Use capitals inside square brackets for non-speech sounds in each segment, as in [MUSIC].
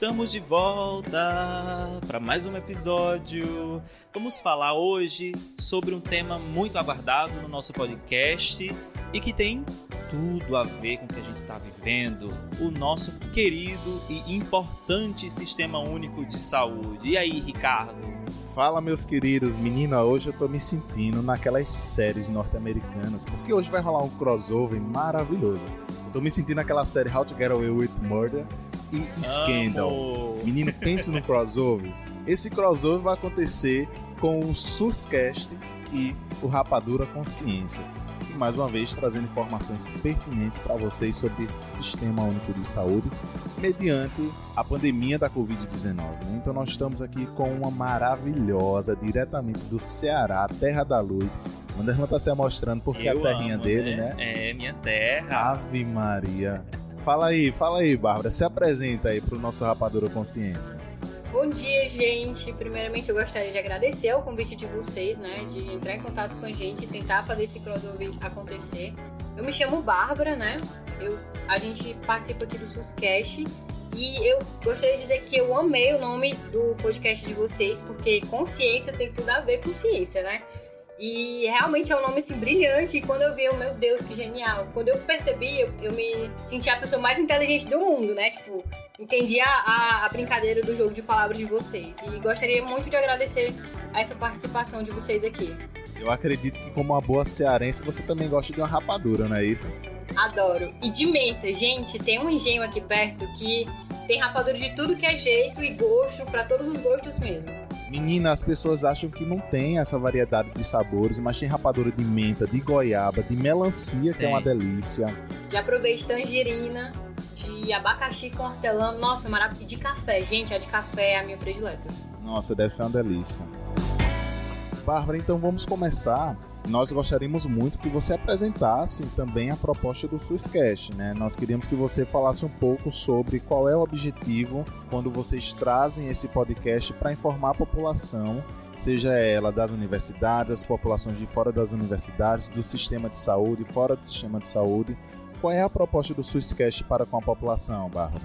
Estamos de volta para mais um episódio. Vamos falar hoje sobre um tema muito aguardado no nosso podcast e que tem tudo a ver com o que a gente está vivendo: o nosso querido e importante Sistema Único de Saúde. E aí, Ricardo? Fala, meus queridos. Menina, hoje eu tô me sentindo naquelas séries norte-americanas, porque hoje vai rolar um crossover maravilhoso. Eu tô me sentindo naquela série How to Get Away with Murder e Scandal. Amo. Menino, pense no crossover. Esse crossover vai acontecer com o SUSCast e o Rapadura Consciência. E mais uma vez trazendo informações pertinentes para vocês sobre esse sistema único de saúde mediante a pandemia da Covid-19. né? Então nós estamos aqui com uma maravilhosa, diretamente do Ceará, Terra da Luz. O Anderson está se mostrando porque Eu a terrinha amo, dele, né? É, minha terra. Ave Maria. Fala aí, fala aí, Bárbara. Se apresenta aí pro nosso Rapadura Consciência. Bom dia, gente. Primeiramente, eu gostaria de agradecer o convite de vocês, né, de entrar em contato com a gente e tentar fazer esse crossover acontecer. Eu me chamo Bárbara, né? Eu, a gente participa aqui do SUSCast e eu gostaria de dizer que eu amei o nome do podcast de vocês, porque consciência tem tudo a ver com ciência, né? E realmente é um nome assim brilhante. E quando eu vi, eu, meu Deus, que genial. Quando eu percebi, eu, eu me senti a pessoa mais inteligente do mundo, né? Tipo, entendi a, a, a brincadeira do jogo de palavras de vocês. E gostaria muito de agradecer a essa participação de vocês aqui. Eu acredito que, como uma boa cearense, você também gosta de uma rapadura, não é isso? Adoro. E de menta, gente, tem um engenho aqui perto que tem rapadura de tudo que é jeito e gosto, pra todos os gostos mesmo. Menina, as pessoas acham que não tem essa variedade de sabores, mas tem rapadura de menta, de goiaba, de melancia, que é Tem. uma delícia. Já provei de tangerina, de abacaxi com hortelã. Nossa, maravilha. E de café, gente, a de café é a minha predileta. Nossa, deve ser uma delícia. Bárbara, então vamos começar. Nós gostaríamos muito que você apresentasse também a proposta do SUSCast, né? Nós queríamos que você falasse um pouco sobre qual é o objetivo quando vocês trazem esse podcast para informar a população, seja ela das universidades, as populações de fora das universidades, do sistema de saúde, fora do sistema de saúde. Qual é a proposta do SUSCast para com a população, Bárbara?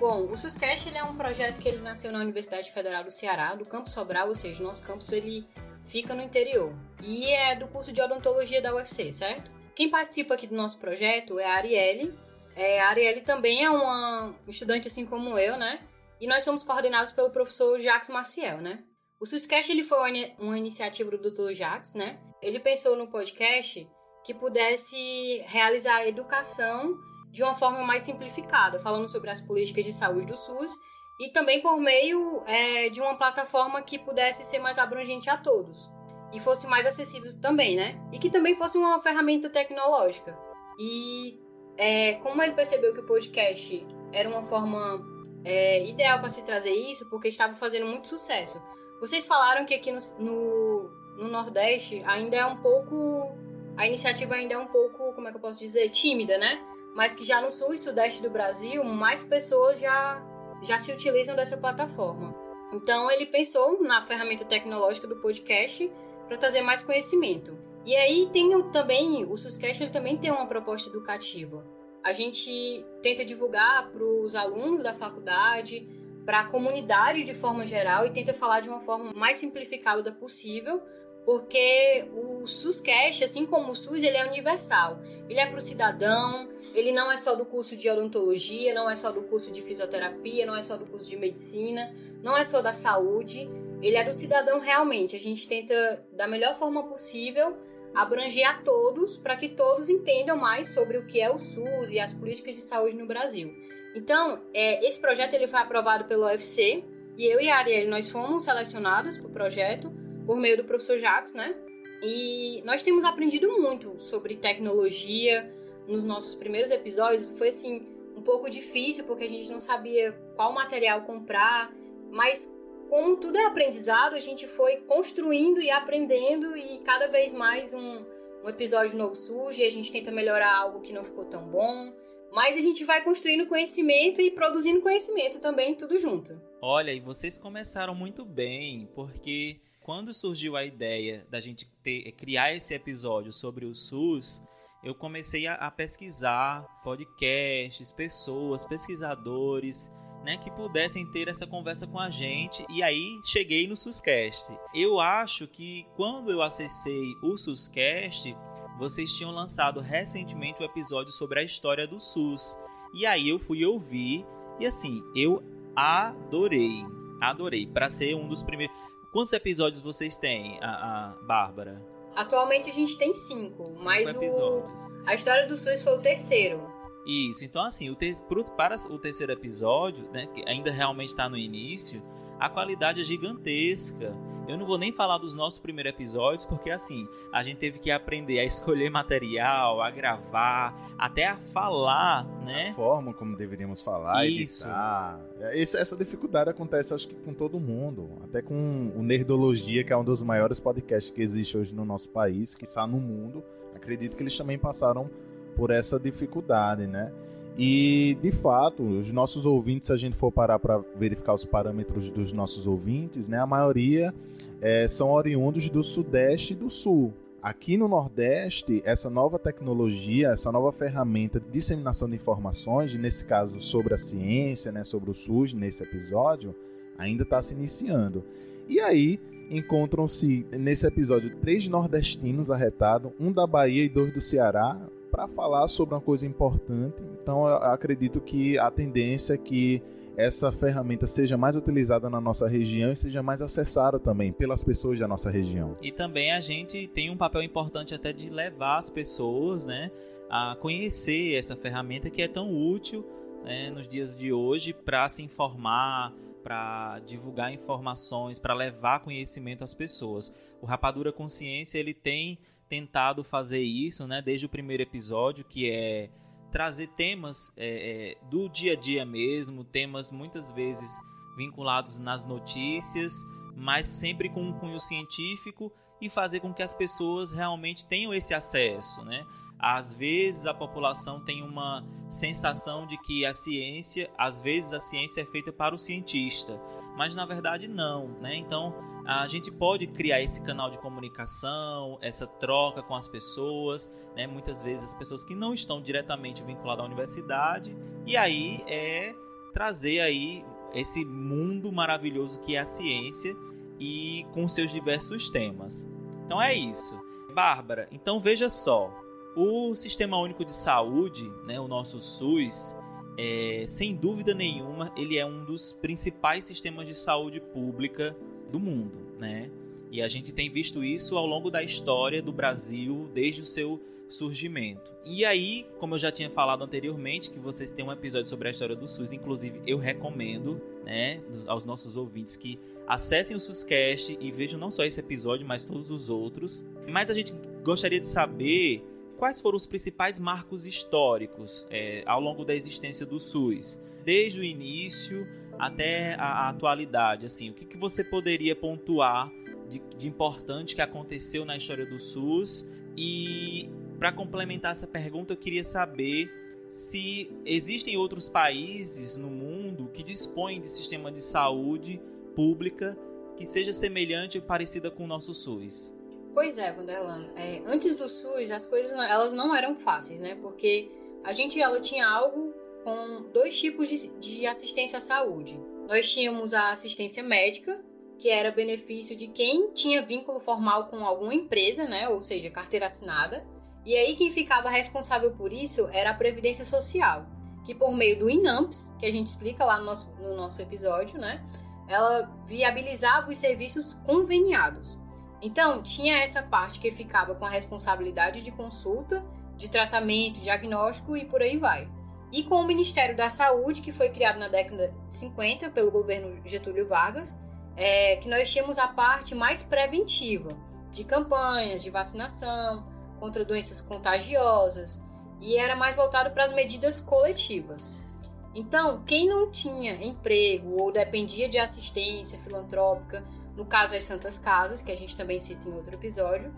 Bom, o SUSCast ele é um projeto que ele nasceu na Universidade Federal do Ceará, do Campus Sobral, ou seja, o nosso campus ele fica no interior. E é do curso de odontologia da UFC, certo? Quem participa aqui do nosso projeto é a Arielle. É, a Arielle também é uma estudante assim como eu, né? E nós somos coordenados pelo professor Jacques Maciel, né? O SUSCast ele foi uma ini- uma iniciativa do Dr. Jacques, né? Ele pensou no podcast que pudesse realizar a educação de uma forma mais simplificada, falando sobre as políticas de saúde do SUS e também por meio é, de uma plataforma que pudesse ser mais abrangente a todos e fosse mais acessível também, né? E que também fosse uma ferramenta tecnológica. E é, como ele percebeu que o podcast era uma forma é, ideal para se trazer isso, porque estava fazendo muito sucesso. Vocês falaram que aqui no, no, no Nordeste ainda é um pouco. A iniciativa ainda é um pouco, como é que eu posso dizer, tímida, né? Mas que já no sul e sudeste do Brasil, mais pessoas já, já se utilizam dessa plataforma. Então ele pensou na ferramenta tecnológica do podcast para trazer mais conhecimento. E aí tem também, o SUSCast ele também tem uma proposta educativa. A gente tenta divulgar para os alunos da faculdade, para a comunidade de forma geral e tenta falar de uma forma mais simplificada possível, porque o SUSCast, assim como o SUS, ele é universal. Ele é para o cidadão, ele não é só do curso de odontologia, não é só do curso de fisioterapia, não é só do curso de medicina, não é só da saúde, ele é do cidadão realmente. A gente tenta, da melhor forma possível, abranger a todos para que todos entendam mais sobre o que é o SUS e as políticas de saúde no Brasil. Então, é, esse projeto ele foi aprovado pelo UFC e eu e a Ariel nós fomos selecionados para o projeto por meio do professor Jacques, né? E nós temos aprendido muito sobre tecnologia nos nossos primeiros episódios. Foi assim um pouco difícil porque a gente não sabia qual material comprar, mas como tudo é aprendizado, a gente foi construindo e aprendendo e cada vez mais um, um episódio novo surge a gente tenta melhorar algo que não ficou tão bom. Mas a gente vai construindo conhecimento e produzindo conhecimento também, tudo junto. Olha, e vocês começaram muito bem, porque quando surgiu a ideia da gente ter, criar esse episódio sobre o SUS, eu comecei a, a pesquisar podcasts, pessoas, pesquisadores né, que pudessem ter essa conversa com a gente. E aí cheguei no Suscast. Eu acho que quando eu acessei o Suscast, vocês tinham lançado recentemente o um episódio sobre a história do SUS. E aí eu fui ouvir e assim, eu adorei. Adorei. Para ser um dos primeiros. Quantos episódios vocês têm, a, a Bárbara? Atualmente a gente tem cinco, cinco mas episódios. o... a história do SUS foi o terceiro. Isso, então assim, o te... para o terceiro episódio, né, que ainda realmente está no início, a qualidade é gigantesca. Eu não vou nem falar dos nossos primeiros episódios, porque assim, a gente teve que aprender a escolher material, a gravar, até a falar, né? A forma como deveríamos falar, Isso. editar. Essa, essa dificuldade acontece, acho que com todo mundo. Até com o Nerdologia, que é um dos maiores podcasts que existe hoje no nosso país, que está no mundo. Acredito que eles também passaram por essa dificuldade, né? E, de fato, os nossos ouvintes, se a gente for parar para verificar os parâmetros dos nossos ouvintes, né, a maioria é, são oriundos do Sudeste e do Sul. Aqui no Nordeste, essa nova tecnologia, essa nova ferramenta de disseminação de informações, nesse caso sobre a ciência, né, sobre o SUS, nesse episódio, ainda está se iniciando. E aí encontram-se nesse episódio três nordestinos arretados, um da Bahia e dois do Ceará, para falar sobre uma coisa importante. Então acredito que a tendência é que essa ferramenta seja mais utilizada na nossa região e seja mais acessada também pelas pessoas da nossa região. E também a gente tem um papel importante até de levar as pessoas, né, a conhecer essa ferramenta que é tão útil né, nos dias de hoje para se informar, para divulgar informações, para levar conhecimento às pessoas. O Rapadura Consciência ele tem tentado fazer isso, né, desde o primeiro episódio, que é trazer temas é, é, do dia a dia mesmo, temas muitas vezes vinculados nas notícias, mas sempre com um cunho científico e fazer com que as pessoas realmente tenham esse acesso, né? Às vezes a população tem uma sensação de que a ciência, às vezes a ciência é feita para o cientista, mas na verdade não, né? Então a gente pode criar esse canal de comunicação, essa troca com as pessoas, né? Muitas vezes as pessoas que não estão diretamente vinculadas à universidade, e aí é trazer aí esse mundo maravilhoso que é a ciência e com seus diversos temas. Então é isso. Bárbara, então veja só, o Sistema Único de Saúde, né, o nosso SUS, é, sem dúvida nenhuma, ele é um dos principais sistemas de saúde pública do mundo, né? E a gente tem visto isso ao longo da história do Brasil desde o seu surgimento. E aí, como eu já tinha falado anteriormente, que vocês têm um episódio sobre a história do SUS, inclusive eu recomendo, né, aos nossos ouvintes que acessem o SUScast e vejam não só esse episódio, mas todos os outros. Mas a gente gostaria de saber quais foram os principais marcos históricos é, ao longo da existência do SUS, desde o início até a, a atualidade. Assim, o que, que você poderia pontuar de, de importante que aconteceu na história do SUS? E para complementar essa pergunta, eu queria saber se existem outros países no mundo que dispõem de sistema de saúde pública que seja semelhante ou parecida com o nosso SUS. Pois é, Vanderlan. É, antes do SUS, as coisas elas não eram fáceis, né? Porque a gente ela tinha algo com dois tipos de, de assistência à saúde. Nós tínhamos a assistência médica, que era benefício de quem tinha vínculo formal com alguma empresa, né? Ou seja, carteira assinada. E aí quem ficava responsável por isso era a Previdência Social, que por meio do INAMPS, que a gente explica lá no nosso, no nosso episódio, né? Ela viabilizava os serviços conveniados. Então, tinha essa parte que ficava com a responsabilidade de consulta, de tratamento, diagnóstico e por aí vai. E com o Ministério da Saúde, que foi criado na década de 50 pelo governo Getúlio Vargas, é, que nós tínhamos a parte mais preventiva, de campanhas de vacinação contra doenças contagiosas, e era mais voltado para as medidas coletivas. Então, quem não tinha emprego ou dependia de assistência filantrópica no caso as Santas Casas, que a gente também cita em outro episódio,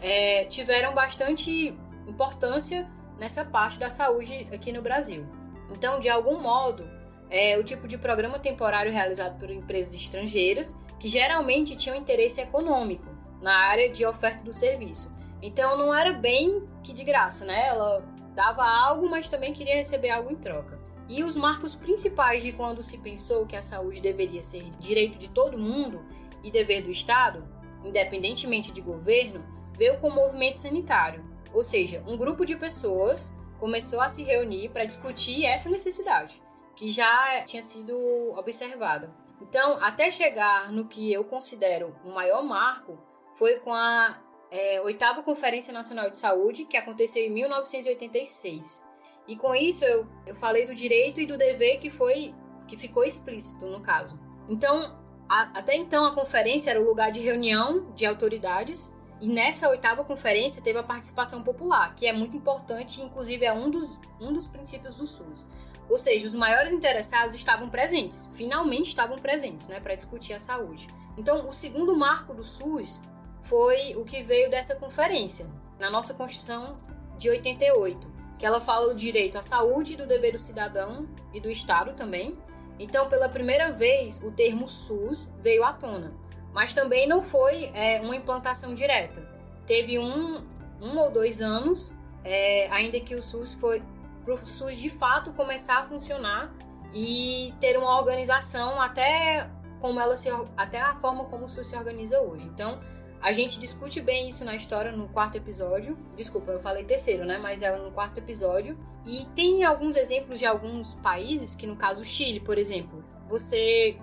é, tiveram bastante importância nessa parte da saúde aqui no Brasil. Então, de algum modo, é o tipo de programa temporário realizado por empresas estrangeiras que geralmente tinham interesse econômico na área de oferta do serviço. Então, não era bem que de graça, né? Ela dava algo, mas também queria receber algo em troca. E os marcos principais de quando se pensou que a saúde deveria ser direito de todo mundo e dever do Estado, independentemente de governo, veio com o movimento sanitário. Ou seja, um grupo de pessoas começou a se reunir para discutir essa necessidade, que já tinha sido observada. Então, até chegar no que eu considero o maior marco, foi com a é, oitava Conferência Nacional de Saúde, que aconteceu em 1986. E com isso eu, eu falei do direito e do dever que foi que ficou explícito no caso. Então, a, até então a conferência era o lugar de reunião de autoridades e nessa oitava conferência teve a participação popular, que é muito importante, inclusive é um dos, um dos princípios do SUS. Ou seja, os maiores interessados estavam presentes, finalmente estavam presentes, né, para discutir a saúde. Então, o segundo marco do SUS foi o que veio dessa conferência, na nossa Constituição de 88, que ela fala do direito à saúde, do dever do cidadão e do Estado também. Então, pela primeira vez, o termo SUS veio à tona, mas também não foi é, uma implantação direta. Teve um, um ou dois anos, é, ainda que o SUS foi para o SUS de fato começar a funcionar e ter uma organização até como ela se até a forma como o SUS se organiza hoje. Então, a gente discute bem isso na história no quarto episódio. Desculpa, eu falei terceiro, né? Mas é no quarto episódio. E tem alguns exemplos de alguns países, que no caso o Chile, por exemplo, você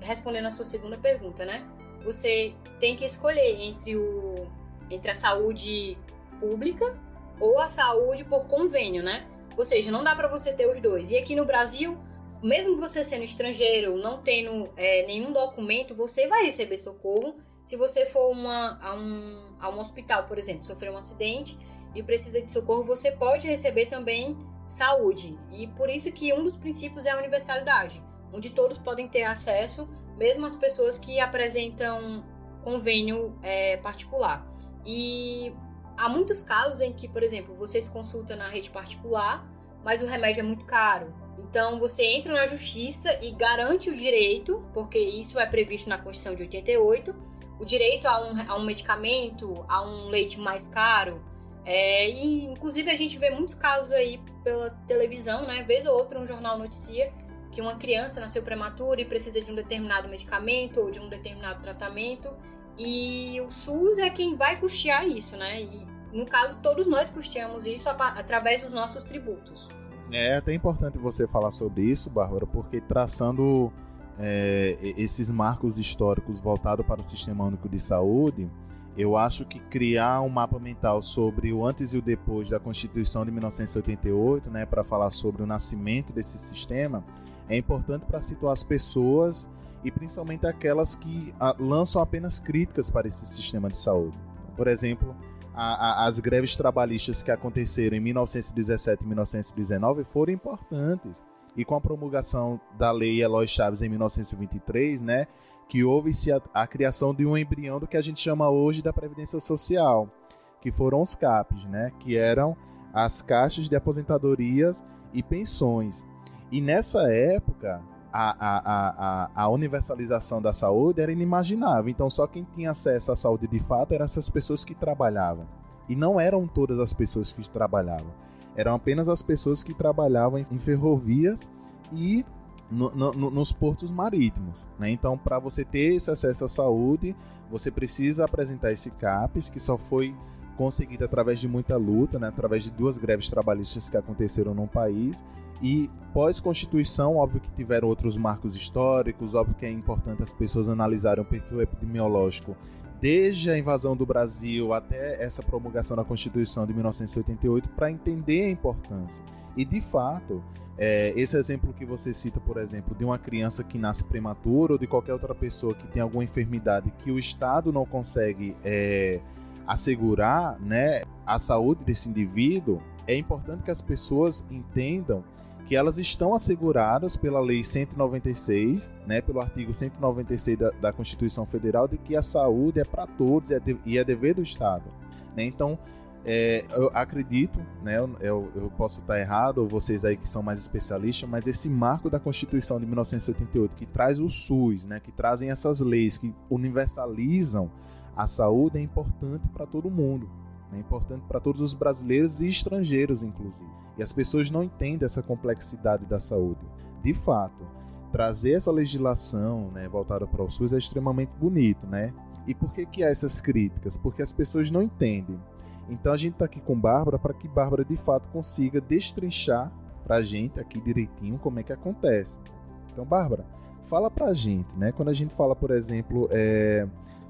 respondendo a sua segunda pergunta, né? Você tem que escolher entre o entre a saúde pública ou a saúde por convênio, né? Ou seja, não dá para você ter os dois. E aqui no Brasil, mesmo você sendo estrangeiro, não tendo é, nenhum documento, você vai receber socorro. Se você for uma, a, um, a um hospital, por exemplo, sofreu um acidente e precisa de socorro, você pode receber também saúde. E por isso que um dos princípios é a universalidade, onde todos podem ter acesso, mesmo as pessoas que apresentam convênio é, particular. E há muitos casos em que, por exemplo, você se consulta na rede particular, mas o remédio é muito caro. Então você entra na justiça e garante o direito, porque isso é previsto na Constituição de 88, o direito a um, a um medicamento, a um leite mais caro. É, e inclusive a gente vê muitos casos aí pela televisão, né? Vez ou outra um jornal noticia que uma criança nasceu prematura e precisa de um determinado medicamento ou de um determinado tratamento e o SUS é quem vai custear isso, né? E no caso, todos nós custeamos isso através dos nossos tributos. É até importante você falar sobre isso, Bárbara, porque traçando é, esses marcos históricos voltados para o Sistema Único de Saúde, eu acho que criar um mapa mental sobre o antes e o depois da Constituição de 1988, né, para falar sobre o nascimento desse sistema, é importante para situar as pessoas e principalmente aquelas que ah, lançam apenas críticas para esse sistema de saúde. Por exemplo, a, a, as greves trabalhistas que aconteceram em 1917 e 1919 foram importantes. E com a promulgação da lei Eloy Chaves em 1923, né, que houve-se a, a, criação de um embrião do que a gente chama hoje da Previdência Social, que foram os CAPs, né, que eram as caixas de aposentadorias e pensões. E nessa época, a, a, a, a universalização da saúde era inimaginável. Então, só quem tinha acesso à saúde de fato eram essas pessoas que trabalhavam. E não eram todas as pessoas que trabalhavam. Eram apenas as pessoas que trabalhavam em, ferrovias e no, no, nos portos marítimos. Né? Então, para você ter esse acesso à saúde, você precisa apresentar esse CAPES, que só foi conseguido através de muita luta, né? através de duas greves trabalhistas que aconteceram no país e pós-constituição, óbvio que tiveram outros marcos históricos, óbvio que é importante as pessoas analisarem o perfil epidemiológico desde a invasão do Brasil até essa promulgação da Constituição de 1988 para entender a importância. E de fato, é, esse exemplo que você cita, por exemplo, de uma criança que nasce prematura ou de qualquer outra pessoa que tem alguma enfermidade que o Estado não consegue é, assegurar né, a saúde desse indivíduo, é importante que as pessoas entendam que elas estão asseguradas pela Lei 196, né, pelo artigo 196 da, da Constituição Federal, de que a saúde é para todos e é, de, e é dever do Estado. Né? Então, é, eu acredito, né, eu, eu, posso estar errado, ou vocês aí que são mais especialistas, mas esse marco da Constituição de 1988, que traz o SUS, né, que trazem essas leis que universalizam a saúde, é importante para todo mundo. É importante para todos os brasileiros e estrangeiros, inclusive. E as pessoas não entendem essa complexidade da saúde. De fato, trazer essa legislação né, voltada para o SUS é extremamente bonito, né? E por que, que há essas críticas? Porque as pessoas não entendem. Então a gente está aqui com Bárbara para que Bárbara de fato consiga destrinchar para a gente aqui direitinho como é que acontece. Então, Bárbara, fala para a gente, né? Quando a gente fala, por exemplo, é,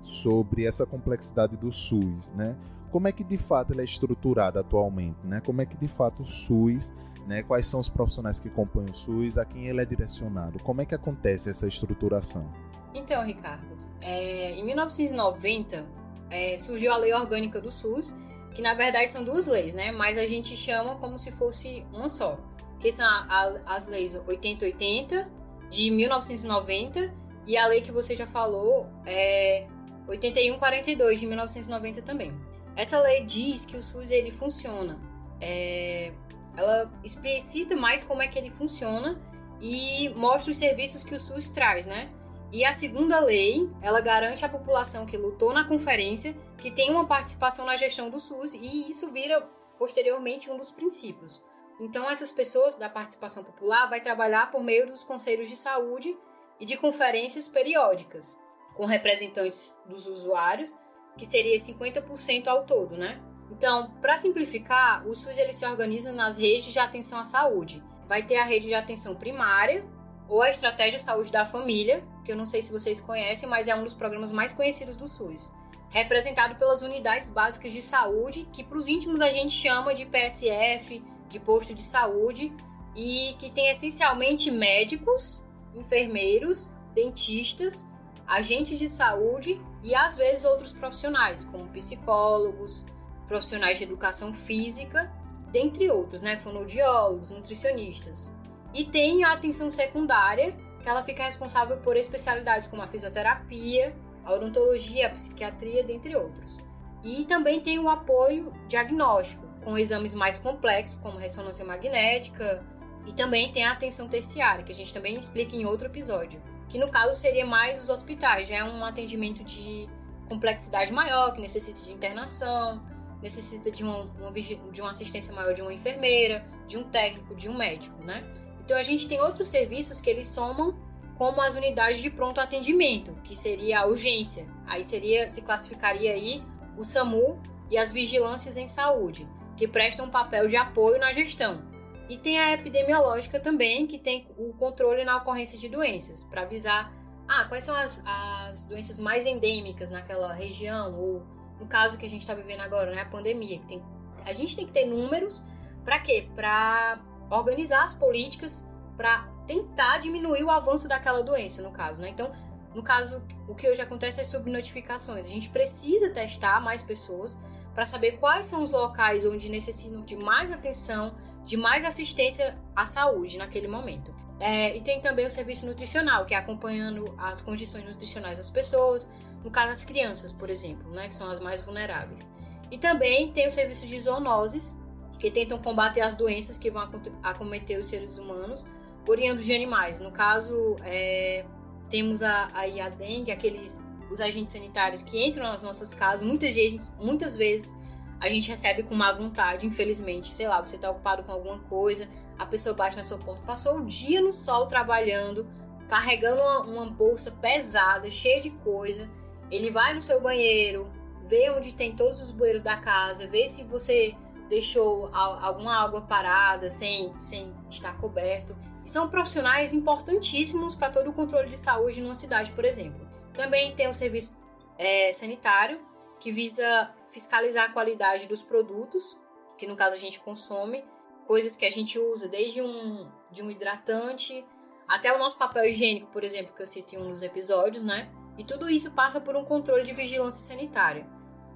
sobre essa complexidade do SUS, né? Como é que de fato ele é estruturado atualmente, né? Como é que de fato o SUS, né? Quais são os profissionais que compõem o SUS, a quem ele é direcionado? Como é que acontece essa estruturação? Então, Ricardo, é, em 1990 é, surgiu a Lei Orgânica do SUS, que na verdade são duas leis, né? Mas a gente chama como se fosse uma só. Que são a, a, as leis 8080 de 1990 e a lei que você já falou é 8142 de 1990 também. Essa lei diz que o SUS ele funciona. É, ela explicita mais como é que ele funciona e mostra os serviços que o SUS traz, né? E a segunda lei, ela garante à população que lutou na conferência que tem uma participação na gestão do SUS e isso vira posteriormente um dos princípios. Então essas pessoas da participação popular vai trabalhar por meio dos conselhos de saúde e de conferências periódicas com representantes dos usuários, que seria 50% ao todo, né? Então, para simplificar, o SUS ele se organiza nas redes de atenção à saúde. Vai ter a rede de atenção primária ou a estratégia de saúde da família, que eu não sei se vocês conhecem, mas é um dos programas mais conhecidos do SUS. Representado pelas unidades básicas de saúde, que para os íntimos a gente chama de PSF, de posto de saúde, e que tem essencialmente médicos, enfermeiros, dentistas agentes de saúde e às vezes outros profissionais, como psicólogos, profissionais de educação física, dentre outros, né, fonoaudiólogos, nutricionistas. E tem a atenção secundária, que ela fica responsável por especialidades como a fisioterapia, a odontologia, a psiquiatria, dentre outros. E também tem o apoio diagnóstico, com exames mais complexos, como ressonância magnética, e também tem a atenção terciária, que a gente também explica em outro episódio que no caso seria mais os hospitais, já é um atendimento de complexidade maior, que necessita de internação, necessita de uma, uma, de uma assistência maior de uma enfermeira, de um técnico, de um médico, né? Então a gente tem outros serviços que eles somam como as unidades de pronto atendimento, que seria a urgência. Aí seria se classificaria aí o SAMU e as vigilâncias em saúde, que prestam um papel de apoio na gestão. E tem a epidemiológica também, que tem o controle na ocorrência de doenças, para avisar ah, quais são as, as doenças mais endêmicas naquela região, ou no caso que a gente está vivendo agora, né, a pandemia. Tem, a gente tem que ter números para quê? Para organizar as políticas para tentar diminuir o avanço daquela doença, no caso, né? Então, no caso, o que hoje acontece é sobre notificações. A gente precisa testar mais pessoas para saber quais são os locais onde necessitam de mais atenção, de mais assistência à saúde naquele momento. É, e tem também o serviço nutricional, que é acompanhando as condições nutricionais das pessoas, no caso as crianças, por exemplo, né, que são as mais vulneráveis. E também tem o serviço de zoonoses, que tentam combater as doenças que vão acometer os seres humanos, oriundos de animais. No caso, é, temos a, a, a dengue, aqueles os agentes sanitários que entram nas nossas casas, muitas, muitas vezes a gente recebe com má vontade, infelizmente. Sei lá, você tá ocupado com alguma coisa, a pessoa bate na sua porta, passou o dia no sol trabalhando, carregando uma, uma bolsa pesada, cheia de coisa. Ele vai no seu banheiro, vê onde tem todos os bueiros da casa, vê se você deixou alguma água parada sem, sem estar coberto. São profissionais importantíssimos para todo o controle de saúde numa cidade, por exemplo. Também tem o serviço é, sanitário, que visa fiscalizar a qualidade dos produtos, que no caso a gente consome, coisas que a gente usa, desde um, de um hidratante até o nosso papel higiênico, por exemplo, que eu citei em um dos episódios, né? E tudo isso passa por um controle de vigilância sanitária.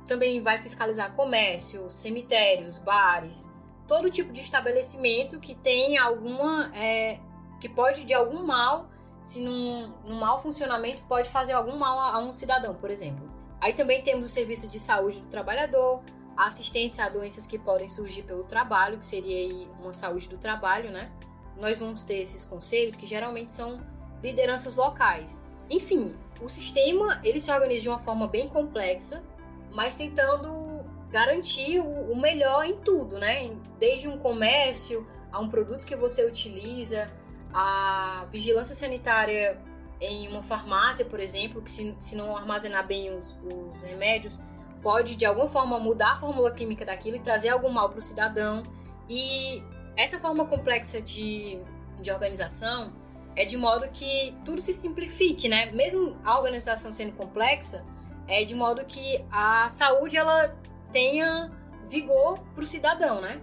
Também vai fiscalizar comércio, cemitérios, bares, todo tipo de estabelecimento que tem alguma. É, que pode, de algum mal, se num, num mau funcionamento, pode fazer algum mal a, a um cidadão, por exemplo. Aí também temos o serviço de saúde do trabalhador, a assistência a doenças que podem surgir pelo trabalho, que seria uma saúde do trabalho, né? Nós vamos ter esses conselhos que geralmente são lideranças locais. Enfim, o sistema ele se organiza de uma forma bem complexa, mas tentando garantir o, o melhor em tudo, né? Desde um comércio a um produto que você utiliza, a vigilância sanitária em uma farmácia, por exemplo, que se, se não armazenar bem os, os remédios, pode de alguma forma mudar a fórmula química daquilo e trazer algum mal para o cidadão. E essa forma complexa de, de organização é de modo que tudo se simplifique, né? Mesmo a organização sendo complexa, é de modo que a saúde ela tenha vigor para o cidadão, né?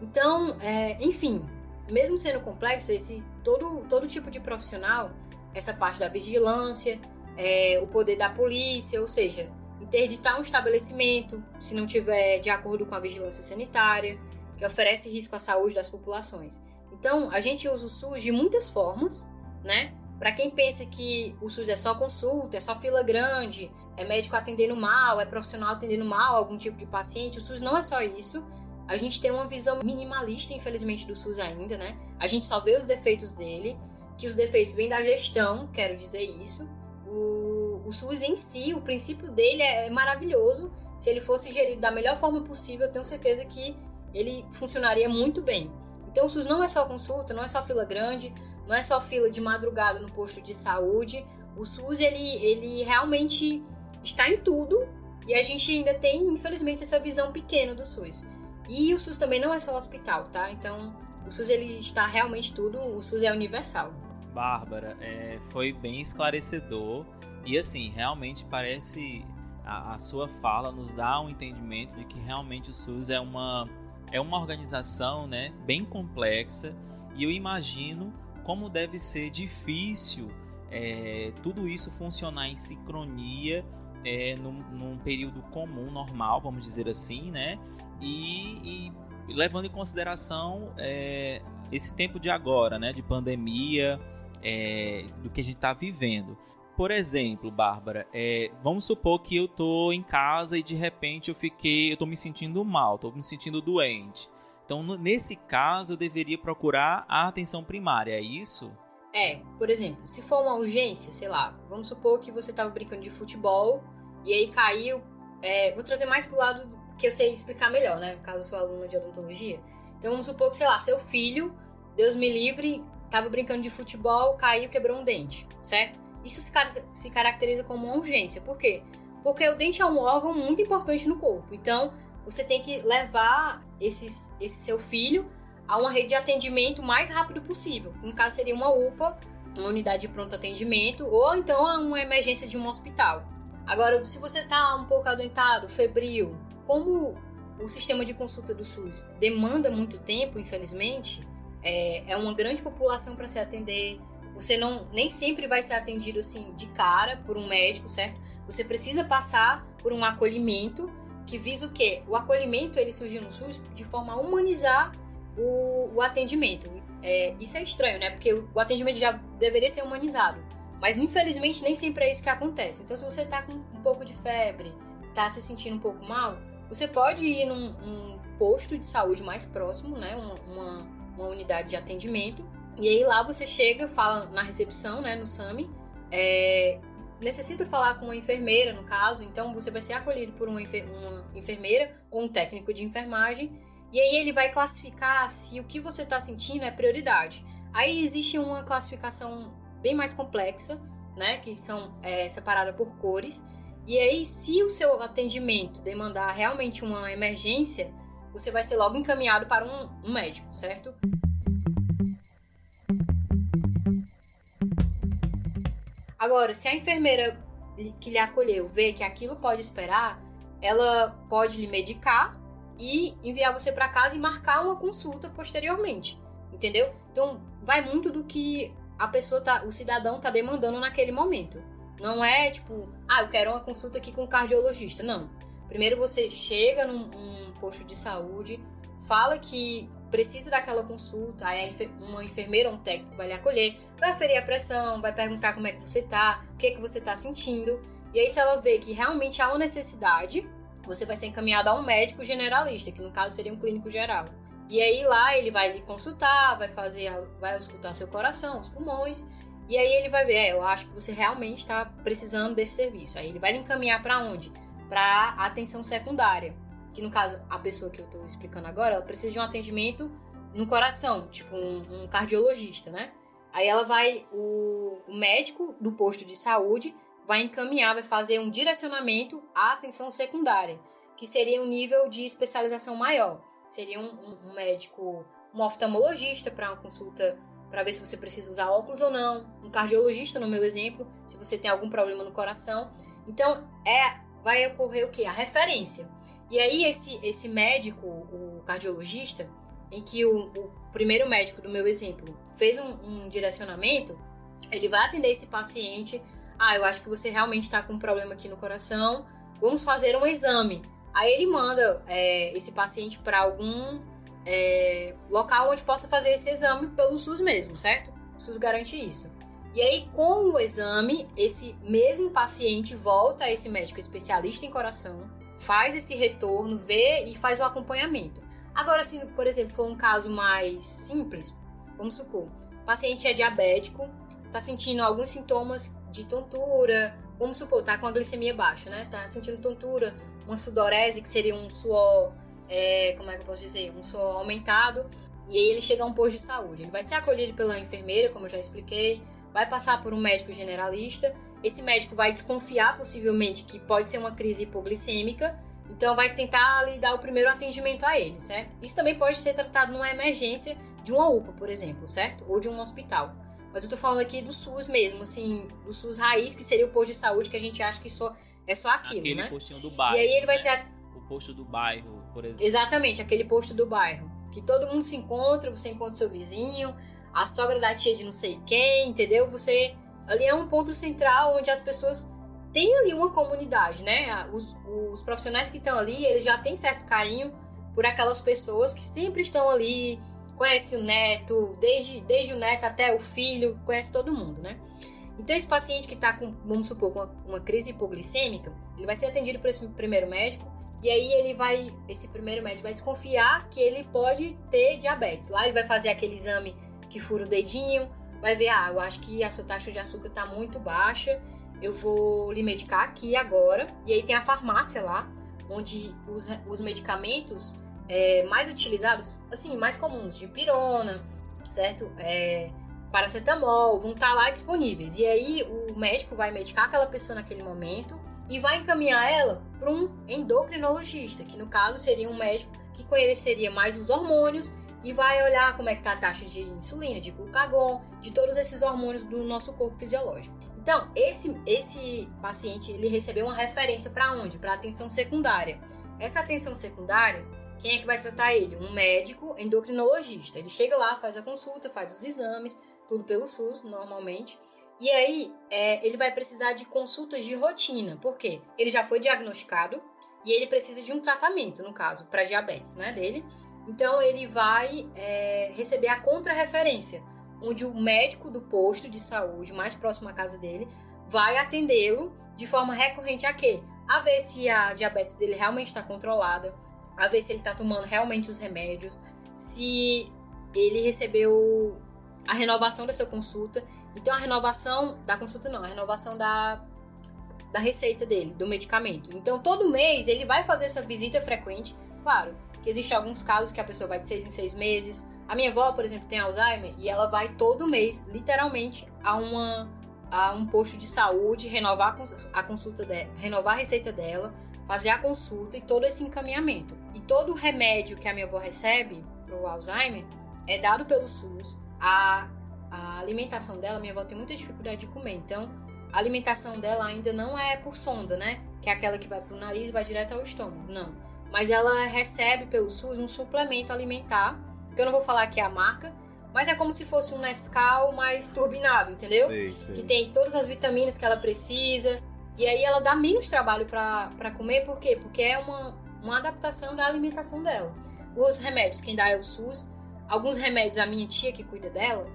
Então, é, enfim, mesmo sendo complexo, esse todo, todo tipo de profissional, essa parte da vigilância, é, o poder da polícia, ou seja, interditar um estabelecimento se não tiver de acordo com a vigilância sanitária, que oferece risco à saúde das populações. Então, a gente usa o SUS de muitas formas, né? Para quem pensa que o SUS é só consulta, é só fila grande, é médico atendendo mal, é profissional atendendo mal algum tipo de paciente, o SUS não é só isso. A gente tem uma visão minimalista, infelizmente, do SUS ainda, né? A gente só vê os defeitos dele, que os defeitos vêm da gestão, quero dizer isso. O, o SUS em si, o princípio dele é maravilhoso. Se ele fosse gerido da melhor forma possível, eu tenho certeza que ele funcionaria muito bem. Então, o SUS não é só consulta, não é só fila grande, não é só fila de madrugada no posto de saúde. O SUS, ele, ele realmente está em tudo e a gente ainda tem, infelizmente, essa visão pequena do SUS. E o SUS também não é só hospital, tá? Então, o SUS ele está realmente tudo, o SUS é universal. Bárbara, é, foi bem esclarecedor e assim, realmente parece a, a, sua fala nos dá um entendimento de que realmente o SUS é uma, é uma organização né, bem complexa e eu imagino como deve ser difícil é, tudo isso funcionar em sincronia é, num, num, período comum, normal, vamos dizer assim, né? E, e levando em consideração é, esse tempo de agora, né? De pandemia, é, do que a gente está vivendo. Por exemplo, Bárbara, é, vamos supor que eu tô em casa e de repente eu fiquei, eu tô me sentindo mal, tô me sentindo doente. Então, nesse caso, eu deveria procurar a atenção primária, é isso? É, por exemplo, se for uma urgência, sei lá, vamos supor que você estava brincando de futebol e aí caiu. É, vou trazer mais pro lado que eu sei explicar melhor, né? Caso, eu sou aluna de odontologia. Então vamos supor que, sei lá, seu filho, Deus me livre, estava brincando de futebol, caiu, quebrou um dente, certo? Isso se, car se caracteriza como uma urgência. Por quê? Porque o dente é um órgão muito importante no corpo. Então, você tem que levar esses, esse seu filho a uma rede de atendimento o mais rápido possível. No caso, seria uma UPA, uma unidade de pronto atendimento, ou então uma emergência de um hospital. Agora, se você está um pouco adoentado, febril, como o sistema de consulta do SUS demanda muito tempo, infelizmente, é, é uma grande população para se atender. Você não nem sempre vai ser atendido assim de cara por um médico, certo? Você precisa passar por um acolhimento que visa o quê? O acolhimento ele surgiu no SUS de forma a humanizar o, o atendimento. É, isso é estranho, né? Porque o, o atendimento já deveria ser humanizado. Mas infelizmente nem sempre é isso que acontece. Então, se você tá com um pouco de febre, tá se sentindo um pouco mal, você pode ir num, num posto de saúde mais próximo, né? Uma, uma, unidade de atendimento. E aí lá você chega, fala na recepção, né? No SAMI. É, necessita falar com uma enfermeira, no caso, então você vai ser acolhido por uma, enfermeira ou um técnico de enfermagem e aí ele vai classificar se o que você está sentindo é prioridade. Aí existe uma classificação bem mais complexa, né? Que são é, separadas por cores. E aí, se o seu atendimento demandar realmente uma emergência, você vai ser logo encaminhado para um, um médico, certo? Agora, se a enfermeira que lhe acolheu vê que aquilo pode esperar, ela pode lhe medicar e enviar você para casa e marcar uma consulta posteriormente, entendeu? Então vai muito do que a pessoa tá, o cidadão tá demandando naquele momento. Não é tipo, ah, eu quero uma consulta aqui com um cardiologista. Não. Primeiro você chega num, num posto de saúde, fala que precisa daquela consulta, aí uma enfermeira ou um técnico vai lhe acolher, vai aferir a pressão, vai perguntar como é que você tá, o que é que você tá sentindo. E aí, se ela vê que realmente há uma necessidade, você vai ser encaminhado a um médico generalista, que no caso seria um clínico geral. E aí lá ele vai lhe consultar, vai fazer, vai escutar seu coração, os pulmões, e aí ele vai ver, é, eu acho que você realmente está precisando desse serviço. Aí ele vai encaminhar para onde? Para atenção secundária. que no caso a pessoa que eu estou explicando agora, ela precisa de um atendimento no coração, tipo um, um cardiologista, né? Aí ela vai, o, o médico do posto de saúde vai encaminhar, vai fazer um direcionamento à atenção secundária, que seria um nível de especialização maior. Seria um, um médico, um oftalmologista para uma consulta para ver se você precisa usar óculos ou não, um cardiologista, no meu exemplo, se você tem algum problema no coração. Então, é vai ocorrer o que? A referência. E aí, esse, esse médico, o cardiologista, em que o, o primeiro médico do meu exemplo fez um, um, direcionamento, ele vai atender esse paciente. Ah, eu acho que você realmente está com um problema aqui no coração. Vamos fazer um exame. Aí ele manda é, esse paciente para algum é, local onde possa fazer esse exame pelo SUS mesmo, certo? O SUS garante isso. E aí, com o exame, esse mesmo paciente volta a esse médico especialista em coração, faz esse retorno, vê e faz o acompanhamento. Agora, se, por exemplo, for um caso mais simples, vamos supor, o paciente é diabético, está sentindo alguns sintomas de tontura, vamos supor, tá com a glicemia baixa, né? Tá sentindo tontura, uma sudorese, que seria um suor, é, como é que eu posso dizer? Um suor aumentado. E aí ele chega a um posto de saúde. Ele vai ser acolhido pela enfermeira, como eu já expliquei, vai passar por um médico generalista. Esse médico vai desconfiar possivelmente que pode ser uma crise hipoglicêmica, então vai tentar ali dar o primeiro atendimento a ele, certo? Isso também pode ser tratado numa emergência de uma UPA, por exemplo, certo? Ou de um hospital. Mas eu tô falando aqui do SUS mesmo, assim, do SUS raiz, que seria o posto de saúde que a gente acha que só é só aquilo, aquele né? postinho do bairro. E aí ele vai né? ser o posto do bairro, por exemplo. Exatamente, aquele posto do bairro, que todo mundo se encontra, você encontra seu vizinho, a sogra da tia de não sei quem, entendeu? Você. Ali é um ponto central onde as pessoas têm ali uma comunidade, né? Os, os profissionais que estão ali, eles já têm certo carinho por aquelas pessoas que sempre estão ali, conhece o neto, desde, desde o neto até o filho, conhece todo mundo, né? Então, esse paciente que está com, vamos supor, uma, uma crise hipoglicêmica, ele vai ser atendido por esse primeiro médico, e aí ele vai, esse primeiro médico vai desconfiar que ele pode ter diabetes. Lá ele vai fazer aquele exame que fura o dedinho, vai ver, ah, eu acho que a sua taxa de açúcar está muito baixa, eu vou lhe medicar aqui agora. E aí tem a farmácia lá, onde os, os medicamentos é, mais utilizados, assim, mais comuns, de pirona, certo? É, paracetamol, vão estar tá lá disponíveis. E aí o médico vai medicar aquela pessoa naquele momento e vai encaminhar ela para um endocrinologista, que no caso seria um médico que conheceria mais os hormônios e vai olhar como é que tá a taxa de insulina, de glucagon, de todos esses hormônios do nosso corpo fisiológico. Então, esse, esse paciente, ele recebeu uma referência para onde? Para atenção secundária. Essa atenção secundária, quem é que vai tratar ele? Um médico endocrinologista. Ele chega lá, faz a consulta, faz os exames, tudo pelo SUS, normalmente. E aí, é, ele vai precisar de consultas de rotina. Por quê? Ele já foi diagnosticado e ele precisa de um tratamento, no caso, para diabetes, né, dele. Então ele vai é, receber a contrarreferência, onde o médico do posto de saúde mais próximo à casa dele vai atendê-lo de forma recorrente a quê? A ver se a diabetes dele realmente está controlada, a ver se ele está tomando realmente os remédios, se ele recebeu a renovação dessa consulta. Então a renovação da consulta não, a renovação da, da receita dele, do medicamento. Então todo mês ele vai fazer essa visita frequente, claro que existem alguns casos que a pessoa vai de seis em seis meses. A minha avó, por exemplo, tem Alzheimer e ela vai todo mês, literalmente, a, uma, a um posto de saúde, renovar a consulta dela, renovar a receita dela, fazer a consulta e todo esse encaminhamento. E todo o remédio que a minha avó recebe para o Alzheimer é dado pelo SUS. A, a alimentação dela, minha avó tem muita dificuldade de comer, então a alimentação dela ainda não é por sonda, né? Que é aquela que vai para o nariz e vai direto ao estômago. Não mas ela recebe pelo SUS um suplemento alimentar, que eu não vou falar aqui a marca, mas é como se fosse um Nescau mais turbinado, entendeu? Sei, sei. Que tem todas as vitaminas que ela precisa. E aí ela dá menos trabalho para comer, por quê? Porque é uma, uma adaptação da alimentação dela. Os remédios, quem dá é o SUS. Alguns remédios, a minha tia que cuida dela,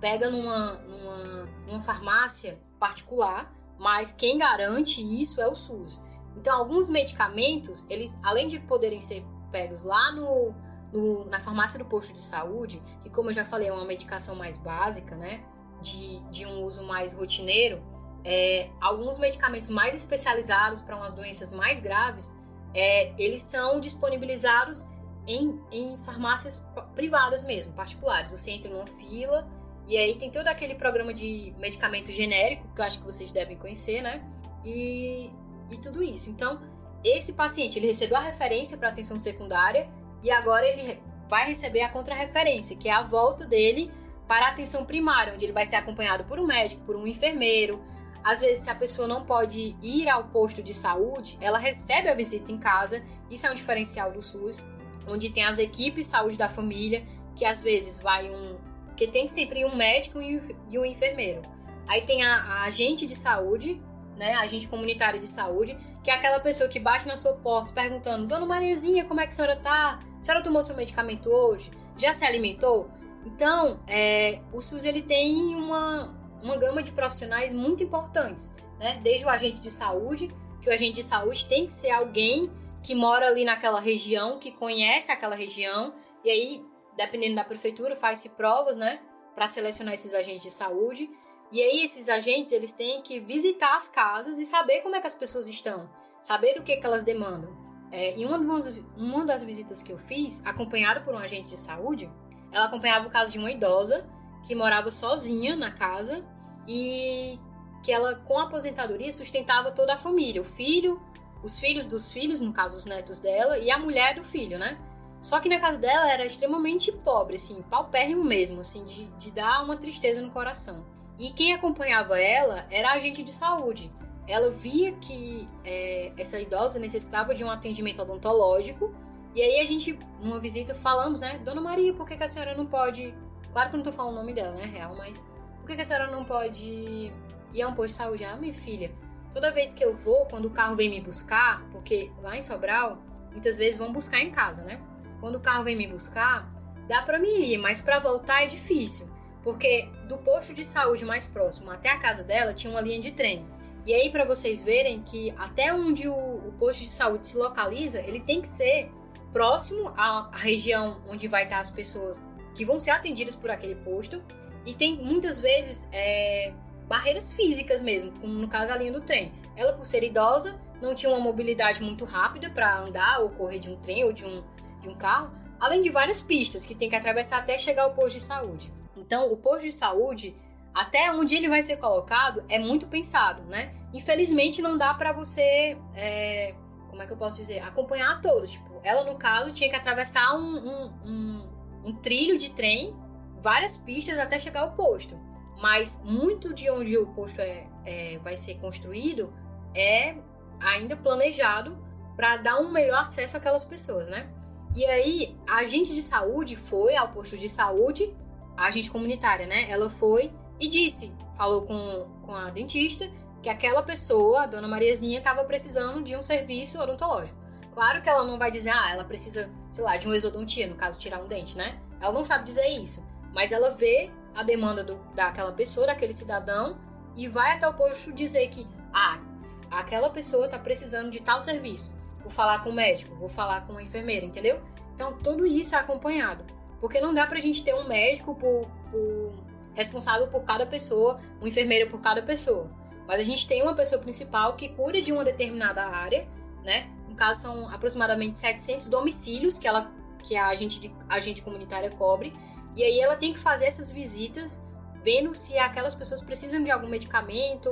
pega numa, numa, numa farmácia particular, mas quem garante isso é o SUS. Então, alguns medicamentos, eles, além de poderem ser pegos lá no, no, na farmácia do posto de saúde, que como eu já falei, é uma medicação mais básica, né? De, de um uso mais rotineiro, é, alguns medicamentos mais especializados para umas doenças mais graves, é, eles são disponibilizados em, em farmácias privadas mesmo, particulares. Você entra numa fila e aí tem todo aquele programa de medicamento genérico, que eu acho que vocês devem conhecer, né? E, e tudo isso. Então, esse paciente, ele recebeu a referência para atenção secundária e agora ele vai receber a contrarreferência, que é a volta dele para a atenção primária, onde ele vai ser acompanhado por um médico, por um enfermeiro. Às vezes, se a pessoa não pode ir ao posto de saúde, ela recebe a visita em casa. Isso é um diferencial do SUS onde tem as equipes de saúde da família, que às vezes vai um. Que tem sempre um médico e um enfermeiro. Aí tem a, a agente de saúde, né? A agente comunitária de saúde, que é aquela pessoa que bate na sua porta perguntando: Dona Mariazinha, como é que a senhora tá? A senhora tomou seu medicamento hoje? Já se alimentou? Então, é, o SUS ele tem uma, uma gama de profissionais muito importantes, né? Desde o agente de saúde, que o agente de saúde tem que ser alguém que mora ali naquela região, que conhece aquela região, e aí, dependendo da prefeitura, faz-se provas, né, para selecionar esses agentes de saúde. E aí esses agentes, eles têm que visitar as casas e saber como é que as pessoas estão, saber o que, que elas demandam. É, em uma uma das visitas que eu fiz, acompanhada por um agente de saúde, ela acompanhava o caso de uma idosa que morava sozinha na casa e que ela, com a aposentadoria, sustentava toda a família, o filho, os filhos dos filhos, no caso os netos dela, e a mulher do filho, né? Só que na casa dela era extremamente pobre, assim, paupérrimo mesmo, assim, de, de dar uma tristeza no coração. E quem acompanhava ela era a agente de saúde. Ela via que é, essa idosa necessitava de um atendimento odontológico, e aí a gente, numa visita, falamos, né? Dona Maria, por que, que a senhora não pode. Claro que eu não tô falando o nome dela, né? Real, mas. Por que, que a senhora não pode ir a um posto de saúde? Ah, minha filha, Toda vez que eu vou, quando o carro vem me buscar, porque lá em Sobral, muitas vezes vão buscar em casa, né? Quando o carro vem me buscar, dá para me ir, mas para voltar é difícil, porque do posto de saúde mais próximo até a casa dela tinha uma linha de trem. E aí para vocês verem que até onde o, o, posto de saúde se localiza, ele tem que ser próximo à, à região onde vai estar as pessoas que vão ser atendidas por aquele posto. E tem muitas vezes é, barreiras físicas mesmo, como no caso a linha do trem. Ela, por ser idosa, não tinha uma mobilidade muito rápida para andar ou correr de um trem ou de um, de um carro, além de várias pistas que tem que atravessar até chegar ao posto de saúde. Então, o posto de saúde, até onde ele vai ser colocado, é muito pensado, né? Infelizmente, não dá para você, é, como é que eu posso dizer, acompanhar todos. Tipo, ela, no caso, tinha que atravessar um, um, um, um trilho de trem, várias pistas até chegar ao posto mas muito de onde o posto é, é vai ser construído é ainda planejado para dar um melhor acesso àquelas pessoas, né? E aí, a agente de saúde foi ao posto de saúde, a agente comunitária, né? Ela foi e disse, falou com, com a dentista, que aquela pessoa, a dona Mariazinha, estava precisando de um serviço odontológico. Claro que ela não vai dizer, ah, ela precisa, sei lá, de uma exodontia, no caso, tirar um dente, né? Ela não sabe dizer isso. Mas ela vê a demanda do, daquela pessoa, daquele cidadão, e vai até o posto dizer que, ah, aquela pessoa está precisando de tal serviço. Vou falar com o médico, vou falar com a enfermeira, entendeu? Então, tudo isso é acompanhado. Porque não dá pra gente ter um médico por, por responsável por cada pessoa, um enfermeiro por cada pessoa. Mas a gente tem uma pessoa principal que cura de uma determinada área, né? No caso, são aproximadamente 700 domicílios que, ela, que a agente, a agente comunitária cobre e aí ela tem que fazer essas visitas, vendo se aquelas pessoas precisam de algum medicamento,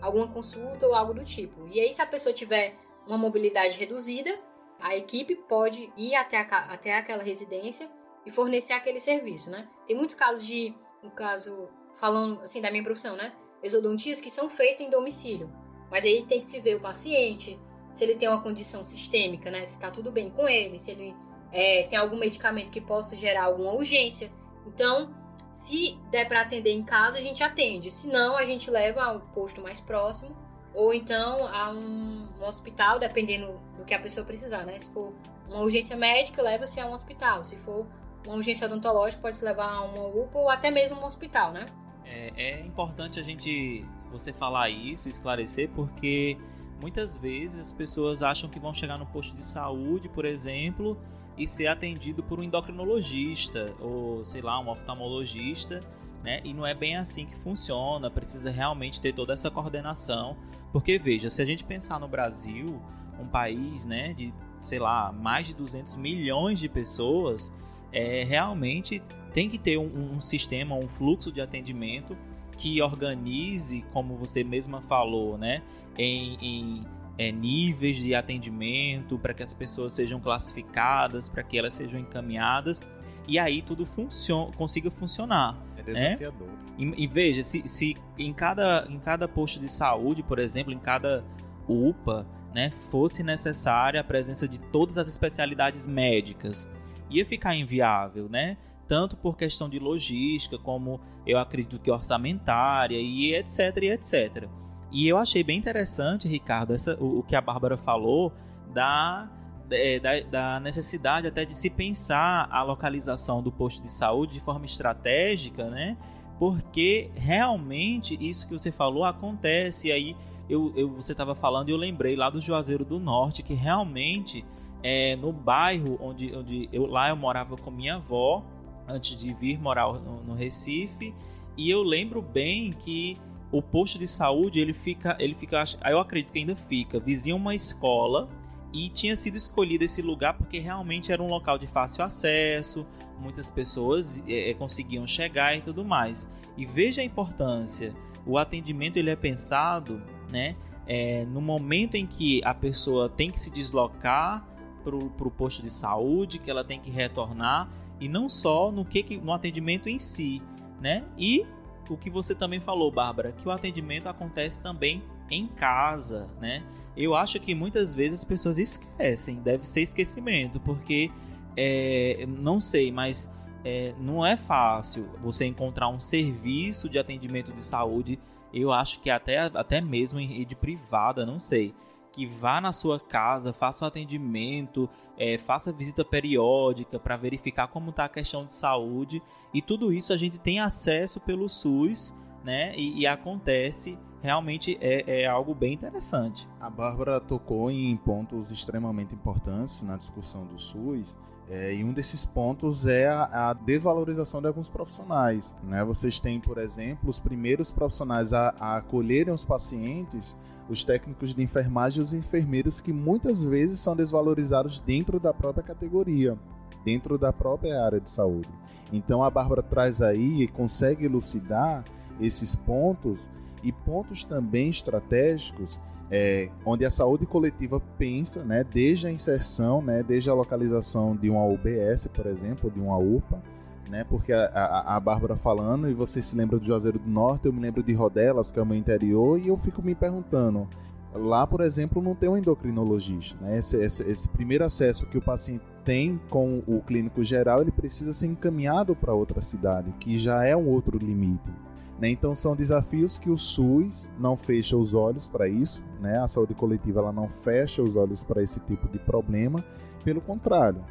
alguma consulta ou algo do tipo. E aí, se a pessoa tiver uma mobilidade reduzida, a equipe pode ir até, a, até aquela residência e fornecer aquele serviço, né? Tem muitos casos de, no caso, falando assim da minha profissão, né? Exodontias que são feitas em domicílio. Mas aí tem que se ver o paciente, se ele tem uma condição sistêmica, né? Se está tudo bem com ele, se ele é, tem algum medicamento que possa gerar alguma urgência. Então, se der para atender em casa, a gente atende. Se não, a gente leva ao posto mais próximo ou então a um, um hospital, dependendo do que a pessoa precisar, né? Se for uma urgência médica, leva-se a um hospital. Se for uma urgência odontológica, pode se levar a uma UPA ou até mesmo um hospital, né? É, é importante a gente você falar isso, esclarecer, porque muitas vezes as pessoas acham que vão chegar no posto de saúde, por exemplo, e ser atendido por um endocrinologista ou, sei lá, um oftalmologista, né? E não é bem assim que funciona, precisa realmente ter toda essa coordenação, porque veja, se a gente pensar no Brasil, um país, né, de sei lá, mais de 200 milhões de pessoas, é, realmente tem que ter um, um sistema, um fluxo de atendimento que organize, como você mesma falou, né, em, em é, níveis de atendimento para que as pessoas sejam classificadas, para que elas sejam encaminhadas e aí tudo funciona, consiga funcionar. É desafiador. Né? E, e, veja, se, se em, cada, em cada posto de saúde, por exemplo, em cada UPA, né, fosse necessária a presença de todas as especialidades médicas, ia ficar inviável, né? Tanto por questão de logística, como eu acredito que orçamentária e etc, e etc. E eu achei bem interessante, Ricardo, essa, o, o que a Bárbara falou da é, da, da, necessidade até de se pensar a localização do posto de saúde de forma estratégica, né? Porque realmente isso que você falou acontece. E aí eu, eu você estava falando e eu lembrei lá do Juazeiro do Norte que realmente é, no bairro onde, onde eu lá eu morava com minha avó antes de vir morar no, no Recife e eu lembro bem que o posto de saúde ele fica ele fica eu acredito que ainda fica vizinho uma escola e tinha sido escolhido esse lugar porque realmente era um local de fácil acesso, muitas pessoas é, conseguiam chegar e tudo mais. E veja a importância, o atendimento ele é pensado, né, é, no momento em que a pessoa tem que se deslocar para o posto de saúde, que ela tem que retornar e não só no que no atendimento em si, né? E o que você também falou, Bárbara, que o atendimento acontece também em casa, né? Eu acho que muitas vezes as pessoas esquecem, deve ser esquecimento, porque é, não sei, mas é, não é fácil você encontrar um serviço de atendimento de saúde. Eu acho que até, até mesmo em rede privada, não sei. Que vá na sua casa, faça o um atendimento, é, faça visita periódica para verificar como está a questão de saúde. E tudo isso a gente tem acesso pelo SUS, né? E, e acontece realmente é, é algo bem interessante. A Bárbara tocou em pontos extremamente importantes na discussão do SUS. É, e um desses pontos é a, a, desvalorização de alguns profissionais. Né? Vocês têm, por exemplo, os primeiros profissionais a, a acolherem os pacientes, os técnicos de enfermagem e os enfermeiros, que muitas vezes são desvalorizados dentro da própria categoria, dentro da própria área de saúde. Então a Bárbara traz aí e consegue elucidar esses pontos e pontos também estratégicos é, onde a saúde coletiva pensa, né, desde a inserção, né, desde a localização de uma UBS, por exemplo, de uma UPA, né, porque a, a, a Bárbara falando, e você se lembra do Juazeiro do Norte, eu me lembro de Rodelas, que é o meu interior, e eu fico me perguntando, lá, por exemplo, não tem um endocrinologista, né, esse, esse, esse primeiro acesso que o paciente tem com o clínico geral, ele precisa ser encaminhado para outra cidade, que já é um outro limite. Né? Então são desafios que o SUS não fecha os olhos para isso, né? a saúde coletiva ela não fecha os olhos para esse tipo de problema, pelo contrário,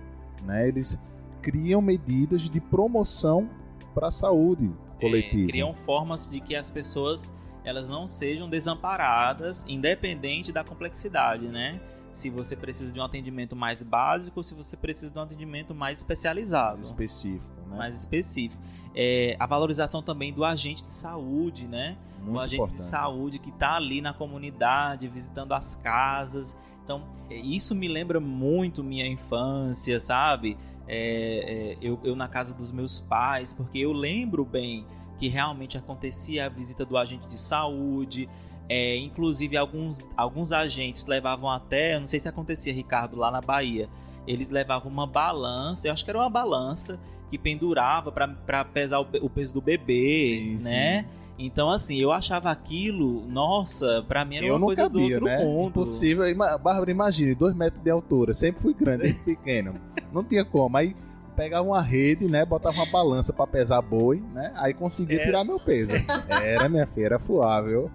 né? eles criam medidas de promoção para a saúde coletiva. É, criam formas de que as pessoas elas não sejam desamparadas, independente da complexidade, né? Se você precisa de um atendimento mais básico ou se você precisa de um atendimento mais especializado. Mais específico, né? Mais específico é, a valorização também do agente de saúde, né? Muito o agente importante. de saúde que está ali na comunidade, visitando as casas. Então, é, isso me lembra muito minha infância, sabe? É, é, eu, eu na casa dos meus pais, porque eu lembro bem que realmente acontecia a visita do agente de saúde. É, inclusive, alguns, alguns agentes levavam até, não sei se acontecia, Ricardo, lá na Bahia, eles levavam uma balança, eu acho que era uma balança, que pendurava para pesar o, o, peso do bebê, sim, né? Sim. Então, assim, eu achava aquilo, nossa, pra mim era eu uma coisa cabia, do outro né? mundo. Impossível. Bárbara, imagine, dois metros de altura, sempre fui grande, sempre pequeno. Não tinha como. Aí pegava uma rede, né? Botava uma balança para pesar boi, né? Aí conseguia era... tirar meu peso. Era, minha filha, era fuável.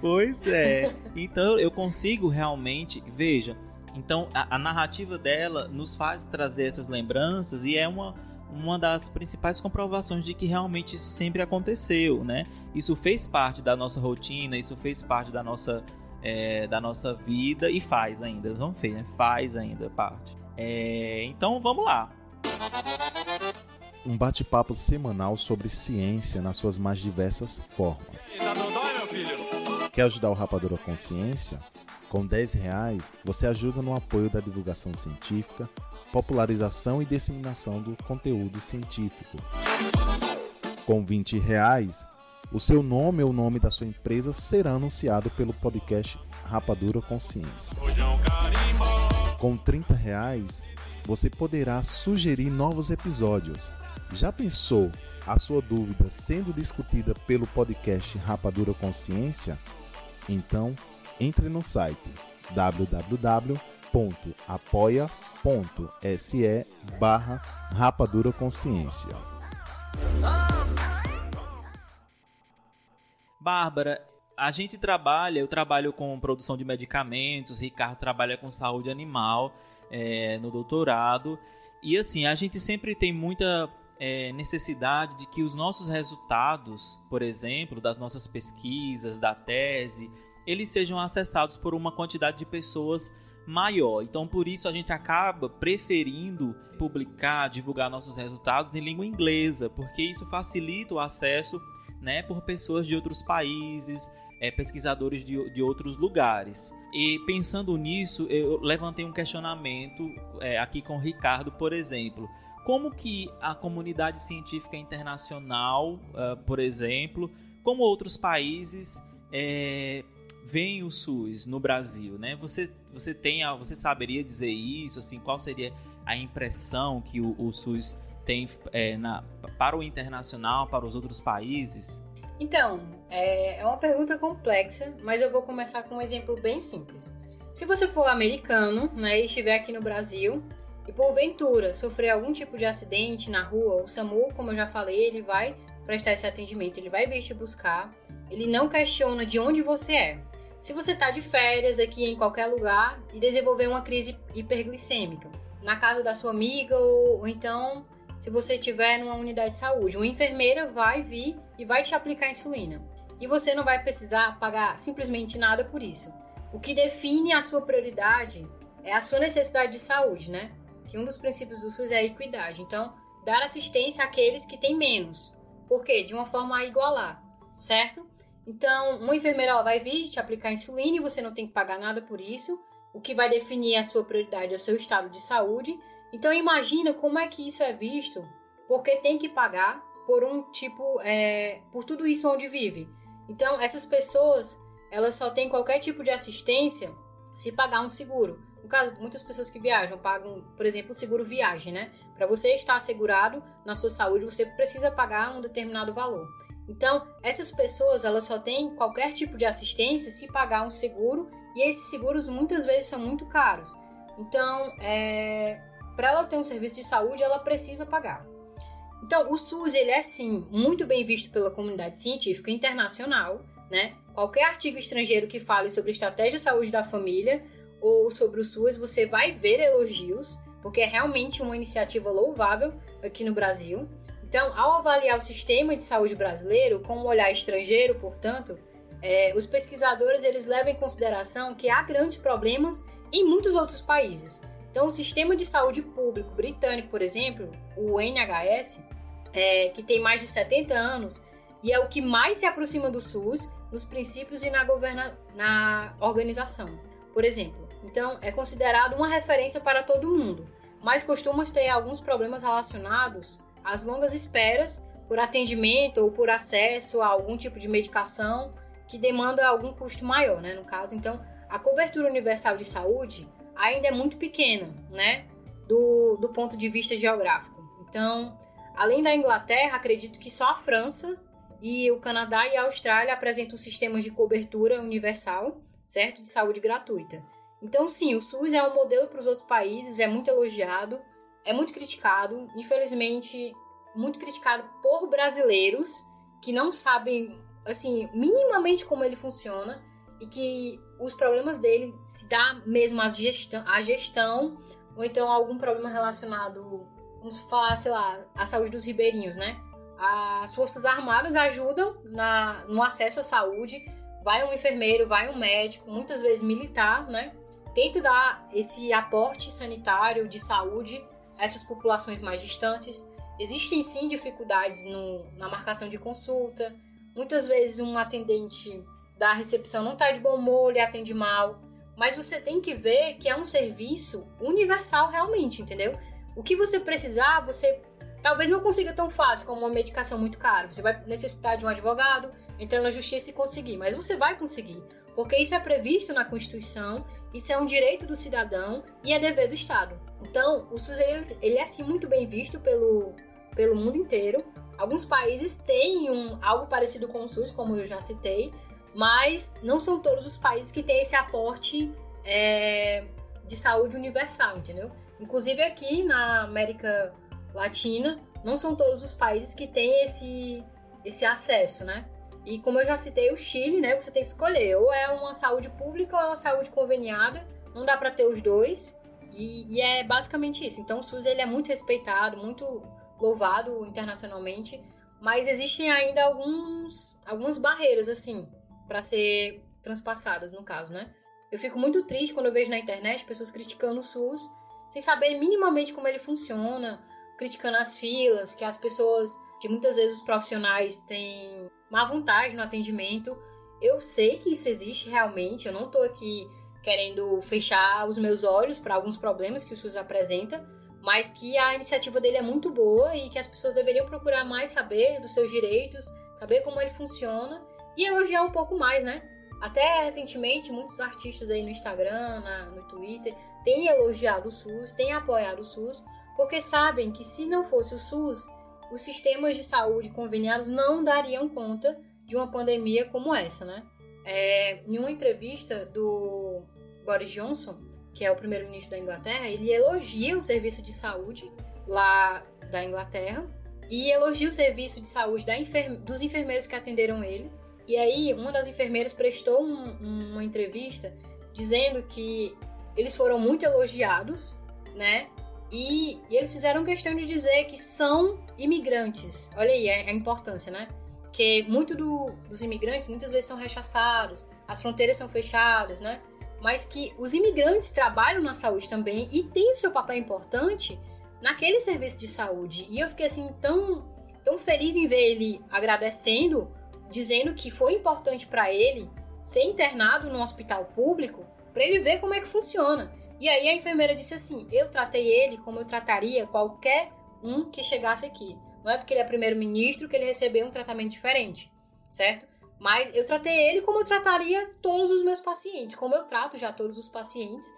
Pois é. Então eu consigo realmente, veja, então a, a narrativa dela nos faz trazer essas lembranças e é uma uma das principais comprovações de que realmente isso sempre aconteceu, né? Isso fez parte da nossa rotina, isso fez parte da nossa, é, da nossa vida e faz ainda, não fez, né? Faz ainda parte. É, então vamos lá. Um bate-papo semanal sobre ciência nas suas mais diversas formas. Quer ajudar o Rapadura Consciência? Com 10 reais, você ajuda no apoio da divulgação científica, popularização e disseminação do conteúdo científico. Com 20 reais, o seu nome ou o nome da sua empresa será anunciado pelo podcast Rapadura Consciência. Com 30 reais, você poderá sugerir novos episódios. Já pensou a sua dúvida sendo discutida pelo podcast Rapadura Consciência? Então, entre no site www.apoia.se barra Rapadura Consciência. Bárbara, a gente trabalha, eu trabalho com produção de medicamentos, Ricardo trabalha com saúde animal é, no doutorado. E assim, a gente sempre tem muita é, necessidade de que os nossos resultados, por exemplo, das nossas pesquisas, da tese, eles sejam acessados por uma quantidade de pessoas maior. Então, por isso a gente acaba preferindo publicar, divulgar nossos resultados em língua inglesa, porque isso facilita o acesso, né, por pessoas de outros países, é, pesquisadores de, de outros lugares. E pensando nisso, eu levantei um questionamento é, aqui com o Ricardo, por exemplo. Como que a comunidade científica internacional, uh, por exemplo, como outros países, é, veem o SUS no Brasil, né? Você, você tem, você saberia dizer isso? Assim, qual seria a impressão que o, o SUS tem é, na, para o internacional, para os outros países? Então, é, é uma pergunta complexa, mas eu vou começar com um exemplo bem simples. Se você for americano né, e estiver aqui no Brasil e porventura sofrer algum tipo de acidente na rua, o SAMU, como eu já falei, ele vai prestar esse atendimento, ele vai vir te buscar, ele não questiona de onde você é. Se você está de férias aqui em qualquer lugar e desenvolver uma crise hiperglicêmica, na casa da sua amiga ou, ou então se você estiver numa unidade de saúde. Uma enfermeira vai vir e vai te aplicar insulina. E você não vai precisar pagar simplesmente nada por isso. O que define a sua prioridade é a sua necessidade de saúde, né? Que um dos princípios do SUS é a equidade. Então, dar assistência àqueles que têm menos. Por quê? De uma forma a igualar, certo? Então, uma enfermeira vai vir te aplicar insulina e você não tem que pagar nada por isso. O que vai definir a sua prioridade é o seu estado de saúde então imagina como é que isso é visto, porque tem que pagar por um tipo, é, por tudo isso onde vive. Então essas pessoas, elas só têm qualquer tipo de assistência se pagar um seguro. No caso, muitas pessoas que viajam pagam, por exemplo, o seguro viagem, né? Para você estar assegurado na sua saúde, você precisa pagar um determinado valor. Então, essas pessoas, elas só têm qualquer tipo de assistência se pagar um seguro, e esses seguros muitas vezes são muito caros. Então, é, para ela ter um serviço de saúde, ela precisa pagar. Então, o SUS ele é sim muito bem visto pela comunidade científica internacional, né? Qualquer artigo estrangeiro que fale sobre estratégia de saúde da família ou sobre o SUS, você vai ver elogios, porque é realmente uma iniciativa louvável aqui no Brasil. Então, ao avaliar o sistema de saúde brasileiro com um olhar estrangeiro, portanto, é, os pesquisadores eles levam em consideração que há grandes problemas em muitos outros países, então, o sistema de saúde público britânico, por exemplo, o NHS, é, que tem mais de 70 anos e é o que mais se aproxima do SUS nos princípios e na, governa na organização, por exemplo. Então, é considerado uma referência para todo mundo, mas costuma ter alguns problemas relacionados às longas esperas por atendimento ou por acesso a algum tipo de medicação que demanda algum custo maior, né? No caso, então, a cobertura universal de saúde ainda é muito pequena, né? Do, do ponto de vista geográfico. Então, além da Inglaterra, acredito que só a França e o Canadá e a Austrália apresentam sistemas de cobertura universal, certo? De saúde gratuita. Então, sim, o SUS é um modelo para os outros países, é muito elogiado, é muito criticado, infelizmente, muito criticado por brasileiros que não sabem, assim, minimamente como ele funciona e que os problemas dele se dá mesmo à gestão, à gestão ou então algum problema relacionado, vamos falar, sei lá, à saúde dos ribeirinhos, né? As Forças Armadas ajudam na, no acesso à saúde, vai um enfermeiro, vai um médico, muitas vezes militar, né? Tenta dar esse aporte sanitário de saúde essas populações mais distantes. Existem sim dificuldades no, na marcação de consulta. Muitas vezes um atendente da recepção não está de bom humor, ele atende mal. mas você tem que ver que é um serviço universal realmente, entendeu? O que você precisar, você talvez não consiga tão fácil como uma medicação muito cara. Você vai necessitar de um advogado, entrar na justiça e conseguir, mas você vai conseguir, porque isso é previsto na Constituição, isso é um direito do cidadão e é dever do Estado. Então, o SUS ele, ele é assim muito bem visto pelo, pelo mundo inteiro. Alguns países têm um, algo parecido com o SUS, como eu já citei, mas não são todos os países que têm esse aporte é, de saúde universal, entendeu? Inclusive aqui na América Latina, não são todos os países que têm esse, esse acesso, né? E como eu já citei, o Chile, né? Você tem que escolher, ou é uma saúde pública ou é uma saúde conveniada. Não dá para ter os dois. E, e, é basicamente isso. Então o SUS ele é muito respeitado, muito louvado internacionalmente, mas existem ainda alguns, algumas barreiras assim para ser transpassadas no caso, né? Eu fico muito triste quando eu vejo na internet pessoas criticando o SUS sem saber minimamente como ele funciona, criticando as filas, que as pessoas, que muitas vezes os profissionais têm má vontade no atendimento. Eu sei que isso existe realmente, eu não tô aqui querendo fechar os meus olhos para alguns problemas que o SUS apresenta, mas que a iniciativa dele é muito boa e que as pessoas deveriam procurar mais saber dos seus direitos, saber como ele funciona e elogiar um pouco mais, né? Até recentemente, muitos artistas aí no Instagram, na, no Twitter, têm elogiado o SUS, têm apoiado o SUS, porque sabem que se não fosse o SUS, os sistemas de saúde conveniados não dariam conta de uma pandemia como essa, né? É, em uma entrevista do Boris Johnson, que é o primeiro-ministro da Inglaterra, ele elogia o serviço de saúde lá da Inglaterra e elogia o serviço de saúde enfer dos enfermeiros que atenderam ele. E aí, uma das enfermeiras prestou um, uma entrevista dizendo que eles foram muito elogiados, né? E, e, eles fizeram questão de dizer que são imigrantes. Olha aí a, a importância, né? Que muito do, dos imigrantes muitas vezes são rechaçados, as fronteiras são fechadas, né? Mas que os imigrantes trabalham na saúde também e têm o seu papel importante naquele serviço de saúde. E eu fiquei assim tão, tão feliz em ver ele agradecendo, dizendo que foi importante para ele ser internado num hospital público para ele ver como é que funciona. E aí a enfermeira disse assim: Eu tratei ele como eu trataria qualquer um que chegasse aqui. Não é porque ele é primeiro-ministro que ele recebeu um tratamento diferente, certo? Mas eu tratei ele como eu trataria todos os meus pacientes, como eu trato já todos os pacientes.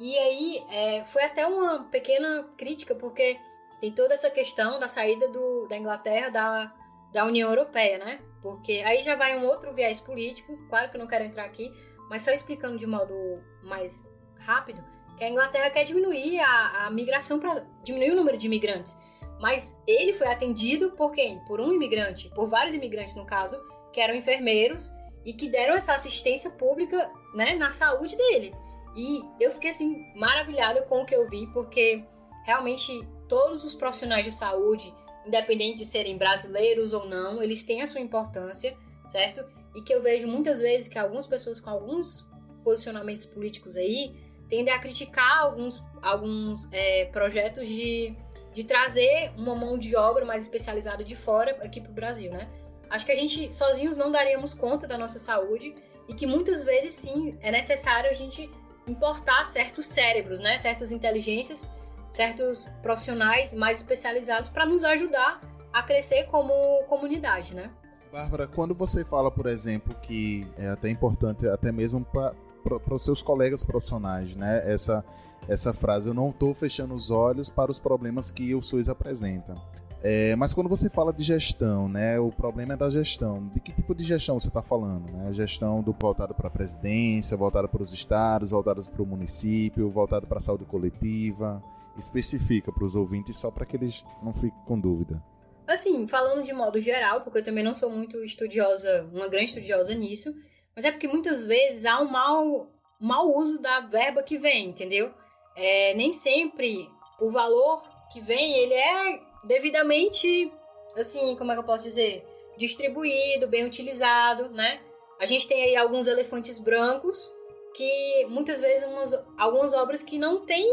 E aí é, foi até uma pequena crítica, porque tem toda essa questão da saída do, da Inglaterra da, da União Europeia, né? Porque aí já vai um outro viés político, claro que eu não quero entrar aqui, mas só explicando de modo mais rápido que a Inglaterra quer diminuir a, a migração para diminuir o número de imigrantes. Mas ele foi atendido por quem? Por um imigrante, por vários imigrantes no caso, que eram enfermeiros e que deram essa assistência pública, né, na saúde dele. E eu fiquei assim maravilhada com o que eu vi, porque realmente todos os profissionais de saúde, independente de serem brasileiros ou não, eles têm a sua importância, certo? E que eu vejo muitas vezes que algumas pessoas com alguns posicionamentos políticos aí tendem a criticar alguns, alguns é, projetos de, de trazer uma mão de obra mais especializada de fora aqui para o Brasil, né? Acho que a gente sozinhos não daríamos conta da nossa saúde e que muitas vezes sim é necessário a gente importar certos cérebros, né? Certas inteligências, certos profissionais mais especializados para nos ajudar a crescer como comunidade, né? Bárbara, quando você fala, por exemplo, que é até importante até mesmo para os seus colegas profissionais, né? Essa, essa frase, eu não estou fechando os olhos para os problemas que o SUS apresenta. É, mas quando você fala de gestão, né, o problema é da gestão. De que tipo de gestão você está falando? Né? Gestão do voltado para a presidência, voltado para os estados, voltado para o município, voltado para a saúde coletiva. Especifica para os ouvintes só para que eles não fiquem com dúvida. Assim, falando de modo geral, porque eu também não sou muito estudiosa, uma grande estudiosa nisso, mas é porque muitas vezes há um mau, mau uso da verba que vem, entendeu? É, nem sempre o valor que vem, ele é devidamente, assim, como é que eu posso dizer? Distribuído, bem utilizado, né? A gente tem aí alguns elefantes brancos que muitas vezes umas, algumas obras que não tem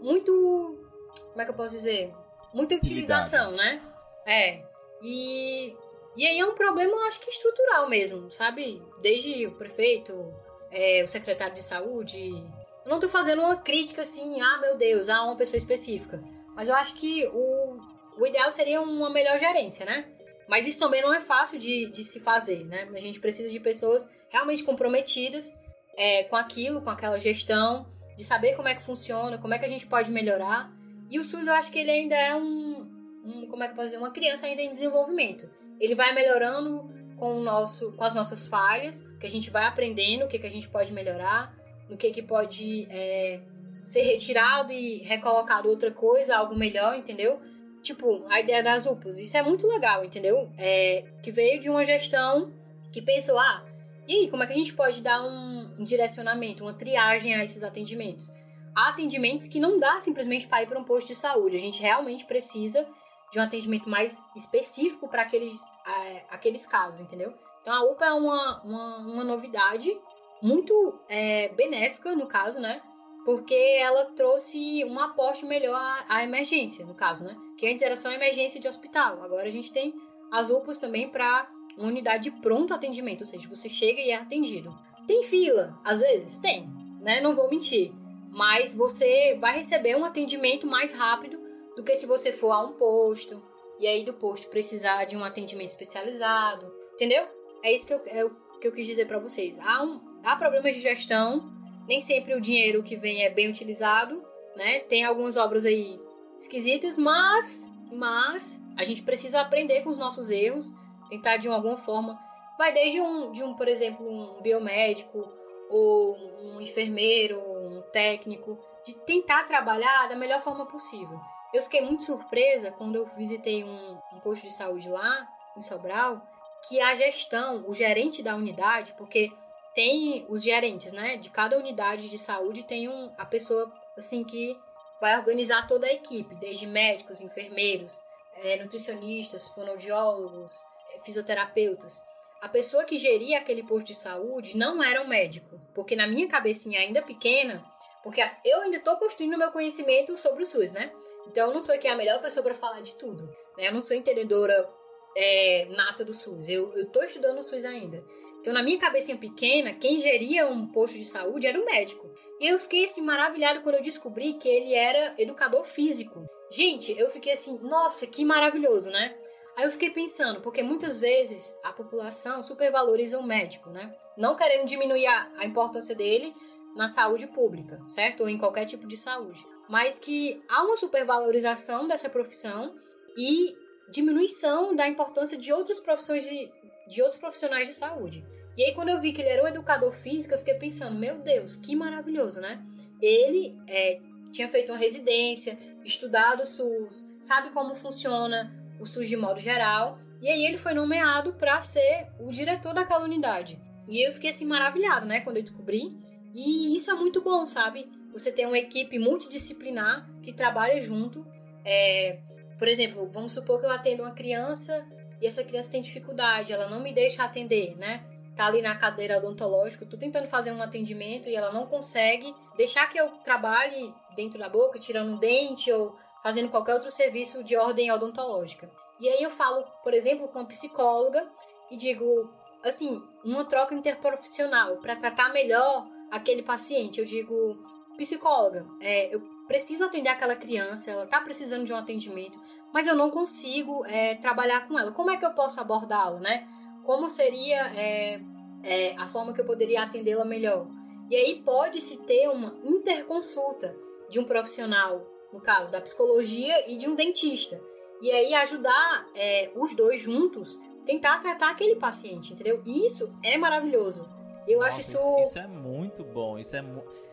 muito, como é que eu posso dizer? Muita utilização, né? É. E e aí é um problema, acho que estrutural mesmo, sabe? Desde o prefeito, é, o secretário de saúde. Eu não tô fazendo uma crítica assim, ah, meu Deus, a uma pessoa específica. Mas eu acho que o, o ideal seria uma melhor gerência, né? Mas isso também não é fácil de, de se fazer, né? A gente precisa de pessoas realmente comprometidas é, com aquilo, com aquela gestão, de saber como é que funciona, como é que a gente pode melhorar. E o SUS, eu acho que ele ainda é um, um como é que eu posso dizer, uma criança ainda em desenvolvimento. Ele vai melhorando com o nosso, com as nossas falhas, que a gente vai aprendendo o que, que a gente pode melhorar, no que que pode é, ser retirado e recolocado outra coisa, algo melhor, entendeu? Tipo, a ideia das UPAs, isso é muito legal, entendeu? É, que veio de uma gestão que pensou, ah, e aí, como é que a gente pode dar um, um direcionamento, uma triagem a esses atendimentos? Há atendimentos que não dá simplesmente para ir para um posto de saúde. A gente realmente precisa de um atendimento mais específico para aqueles, é, aqueles casos, entendeu? Então a UPA é uma, uma, uma novidade muito é, benéfica, no caso, né? Porque ela trouxe um aporte melhor à, à emergência, no caso, né? Que antes era só emergência de hospital. Agora a gente tem as UPAs também para uma unidade de pronto atendimento, ou seja, você chega e é atendido. Tem fila, às vezes? Tem, né? Não vou mentir. Mas você vai receber um atendimento mais rápido do que se você for a um posto e aí do posto precisar de um atendimento especializado, entendeu? É isso que eu, é que eu quis dizer para vocês. Há, um, há problemas de gestão, nem sempre o dinheiro que vem é bem utilizado, né? Tem algumas obras aí esquisitas, mas, mas a gente precisa aprender com os nossos erros tentar de alguma forma. Vai desde um, de um, por exemplo, um biomédico ou um enfermeiro, um técnico, de tentar trabalhar da melhor forma possível. Eu fiquei muito surpresa quando eu visitei um, um posto de saúde lá, em Sobral, que a gestão, o gerente da unidade, porque tem os gerentes, né? De cada unidade de saúde tem um, a pessoa assim que vai organizar toda a equipe, desde médicos, enfermeiros, é, nutricionistas, fonoaudiólogos, fisioterapeutas. A pessoa que geria aquele posto de saúde não era um médico, porque na minha cabecinha ainda pequena, porque eu ainda estou construindo meu conhecimento sobre o SUS, né? Então eu não sou aqui a melhor pessoa para falar de tudo, né? Eu não sou entendedora é, nata do SUS, eu estou estudando o SUS ainda. Então na minha cabecinha pequena, quem geria um posto de saúde era o médico. E eu fiquei assim maravilhado quando eu descobri que ele era educador físico. Gente, eu fiquei assim, nossa, que maravilhoso, né? Aí eu fiquei pensando, porque muitas vezes a população supervaloriza o médico, né? Não querendo diminuir a, importância dele na saúde pública, certo? Ou em qualquer tipo de saúde. Mas que há uma supervalorização dessa profissão e diminuição da importância de outras profissões de, de outros profissionais de saúde. E aí, quando eu vi que ele era um educador físico, eu fiquei pensando, meu Deus, que maravilhoso, né? Ele é, tinha feito uma residência, estudado o SUS, sabe como funciona o SUS de modo geral. E aí ele foi nomeado para ser o diretor daquela unidade. E eu fiquei assim maravilhado, né, quando eu descobri. E isso é muito bom, sabe? Você tem uma equipe multidisciplinar que trabalha junto. É, por exemplo, vamos supor que eu atendo uma criança e essa criança tem dificuldade, ela não me deixa atender, né? Tá ali na cadeira odontológica, tô tentando fazer um atendimento e ela não consegue deixar que eu trabalhe dentro da boca, tirando um dente ou fazendo qualquer outro serviço de ordem odontológica. E aí eu falo, por exemplo, com a psicóloga e digo, assim, uma troca interprofissional para tratar melhor aquele paciente. Eu digo, psicóloga, é, eu preciso atender aquela criança, ela está precisando de um atendimento, mas eu não consigo é, trabalhar com ela. Como é que eu posso abordá-la, né? Como seria é, é a forma que eu poderia atendê-la melhor? E aí pode-se ter uma interconsulta de um profissional no caso da psicologia e de um dentista. E aí ajudar é, os dois juntos, tentar tratar aquele paciente, entendeu? Isso é maravilhoso. Eu Nossa, acho isso. Isso é muito bom, isso é,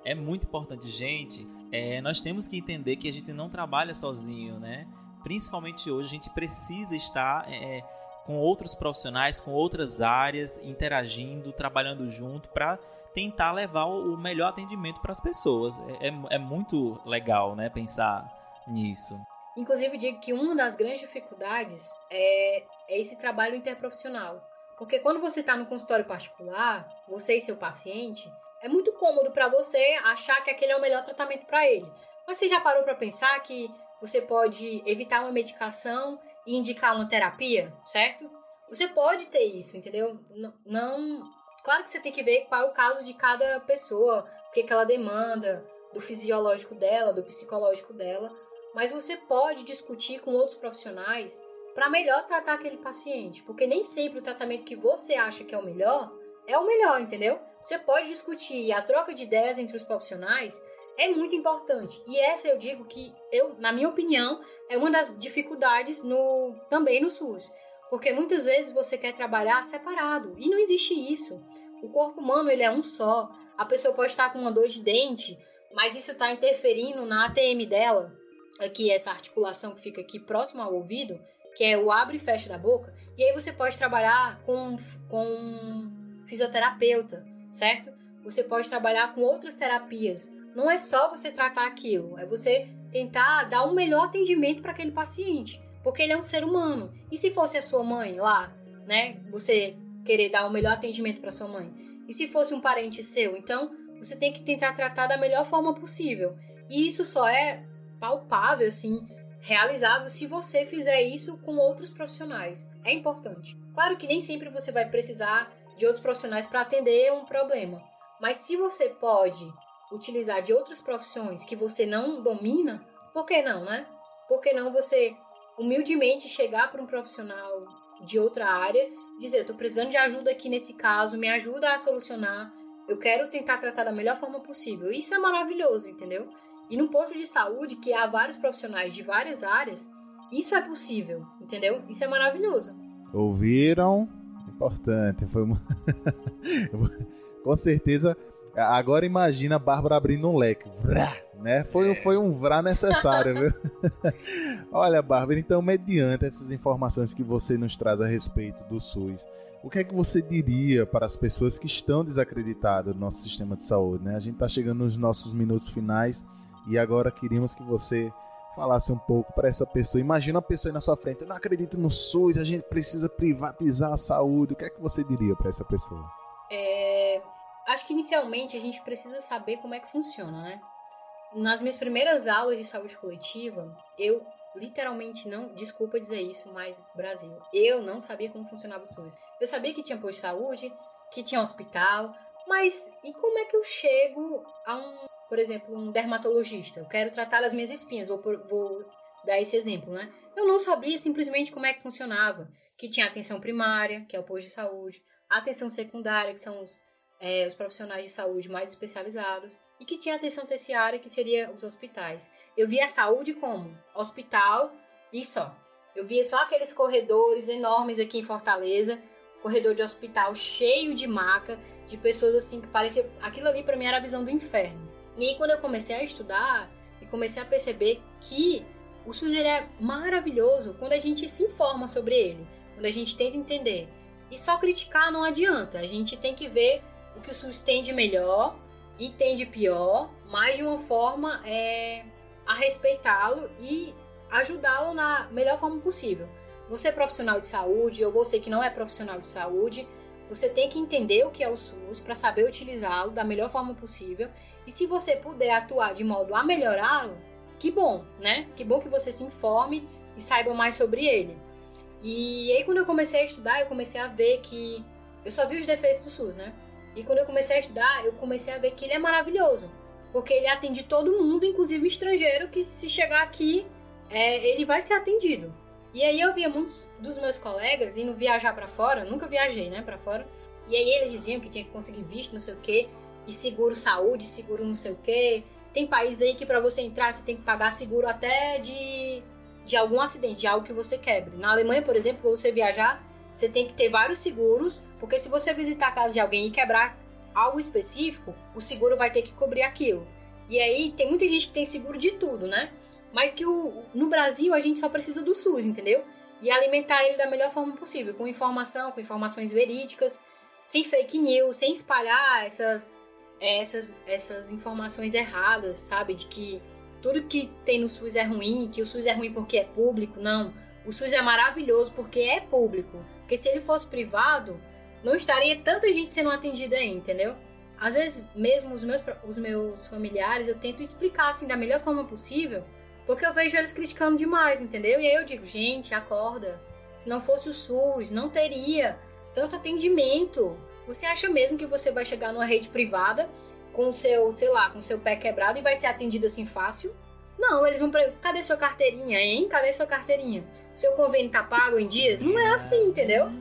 é muito importante, gente. É, nós temos que entender que a gente não trabalha sozinho, né? Principalmente hoje, a gente precisa estar é, com outros profissionais, com outras áreas, interagindo, trabalhando junto para tentar levar o melhor atendimento para as pessoas. É, é, é, muito legal, né, pensar nisso. Inclusive, digo que uma das grandes dificuldades é, é esse trabalho interprofissional. Porque quando você está no consultório particular, você e seu paciente, é muito cômodo para você achar que aquele é o melhor tratamento para ele. Mas você já parou para pensar que você pode evitar uma medicação e indicar uma terapia, certo? Você pode ter isso, entendeu? Não, Claro que você tem que ver qual é o caso de cada pessoa, o que, que ela demanda, do fisiológico dela, do psicológico dela, mas você pode discutir com outros profissionais para melhor tratar aquele paciente, porque nem sempre o tratamento que você acha que é o melhor é o melhor, entendeu? Você pode discutir a troca de ideias entre os profissionais é muito importante. E essa eu digo que eu, na minha opinião, é uma das dificuldades no também no SUS. Porque muitas vezes você quer trabalhar separado e não existe isso. O corpo humano ele é um só. A pessoa pode estar com uma dor de dente, mas isso está interferindo na ATM dela, aqui essa articulação que fica aqui próximo ao ouvido, que é o abre e fecha da boca. E aí você pode trabalhar com, com um fisioterapeuta, certo? Você pode trabalhar com outras terapias. Não é só você tratar aquilo, é você tentar dar um melhor atendimento para aquele paciente, porque ele é um ser humano. E se fosse a sua mãe lá, né? Você querer dar o um melhor atendimento para sua mãe. E se fosse um parente seu, então você tem que tentar tratar da melhor forma possível. E isso só é palpável, assim, realizável se você fizer isso com outros profissionais. É importante. Claro que nem sempre você vai precisar de outros profissionais para atender um problema, mas se você pode utilizar de outras profissões que você não domina, por que não, né? Por que não você humildemente chegar para um profissional de outra área, dizer, eu tô precisando de ajuda aqui nesse caso, me ajuda a solucionar, eu quero tentar tratar da melhor forma possível. Isso é maravilhoso, entendeu? E no posto de saúde, que há vários profissionais de várias áreas, isso é possível, entendeu? Isso é maravilhoso. Ouviram? Importante. Foi uma... [LAUGHS] Com certeza. Agora imagina a Bárbara abrindo um leque. Vrá, né? Foi, é. foi um vrá necessário, viu? [LAUGHS] Olha, Bárbara, então, mediante essas informações que você nos traz a respeito do SUS, o que é que você diria para as pessoas que estão desacreditadas no nosso sistema de saúde? Né? A gente está chegando nos nossos minutos finais e agora queríamos que você falasse um pouco para essa pessoa. Imagina uma pessoa aí na sua frente, eu não acredito no SUS, a gente precisa privatizar a saúde. O que é que você diria para essa pessoa? É... Acho que inicialmente a gente precisa saber como é que funciona, né? Nas minhas primeiras aulas de saúde coletiva, eu literalmente não, desculpa dizer isso, mas Brasil, eu não sabia como funcionava o SUS. Eu sabia que tinha posto de saúde, que tinha hospital, mas e como é que eu chego a um, por exemplo, um dermatologista? Eu quero tratar as minhas espinhas, vou, vou dar esse exemplo, né? Eu não sabia simplesmente como é que funcionava, que tinha atenção primária, que é o posto de saúde, atenção secundária, que são os, é, os profissionais de saúde mais especializados, e que tinha atenção terciária, que seria os hospitais. Eu via a saúde como hospital e só. Eu via só aqueles corredores enormes aqui em Fortaleza, corredor de hospital cheio de maca, de pessoas assim que parecia. Aquilo ali para mim era a visão do inferno. E aí, quando eu comecei a estudar e comecei a perceber que o SUS ele é maravilhoso quando a gente se informa sobre ele, quando a gente tenta entender. E só criticar não adianta, a gente tem que ver o que o SUS tem de melhor e tem de pior, mas de uma forma é, a respeitá-lo e ajudá-lo na melhor forma possível. Você é profissional de saúde ou você que não é profissional de saúde, você tem que entender o que é o SUS para saber utilizá-lo da melhor forma possível. E se você puder atuar de modo a melhorá-lo, que bom, né? Que bom que você se informe e saiba mais sobre ele. E aí quando eu comecei a estudar, eu comecei a ver que eu só vi os defeitos do SUS, né? E quando eu comecei a estudar, eu comecei a ver que ele é maravilhoso. Porque ele atende todo mundo, inclusive estrangeiro, que se chegar aqui, é, ele vai ser atendido. E aí eu via muitos dos meus colegas indo viajar para fora, nunca viajei, né, para fora. E aí eles diziam que tinha que conseguir visto, não sei o quê, e seguro saúde, seguro não sei o quê. Tem países aí que para você entrar você tem que pagar seguro até de, de algum acidente, de algo que você quebre. Na Alemanha, por exemplo, você viajar, você tem que ter vários seguros, porque se você visitar a casa de alguém e quebrar algo específico, o seguro vai ter que cobrir aquilo. E aí tem muita gente que tem seguro de tudo, né? Mas que o, no Brasil a gente só precisa do SUS, entendeu? E alimentar ele da melhor forma possível, com informação, com informações verídicas, sem fake news, sem espalhar essas, essas, essas informações erradas, sabe? De que tudo que tem no SUS é ruim, que o SUS é ruim porque é público. Não. O SUS é maravilhoso porque é público. Porque se ele fosse privado, não estaria tanta gente sendo atendida aí, entendeu? Às vezes, mesmo os meus, os meus familiares, eu tento explicar assim da melhor forma possível, porque eu vejo eles criticando demais, entendeu? E aí eu digo, gente, acorda. Se não fosse o SUS, não teria tanto atendimento. Você acha mesmo que você vai chegar numa rede privada com o seu, sei lá, com o seu pé quebrado e vai ser atendido assim fácil? Não, eles vão pra... Cadê sua carteirinha, hein? Cadê sua carteirinha? Seu convênio tá pago em dias? Não é assim, entendeu?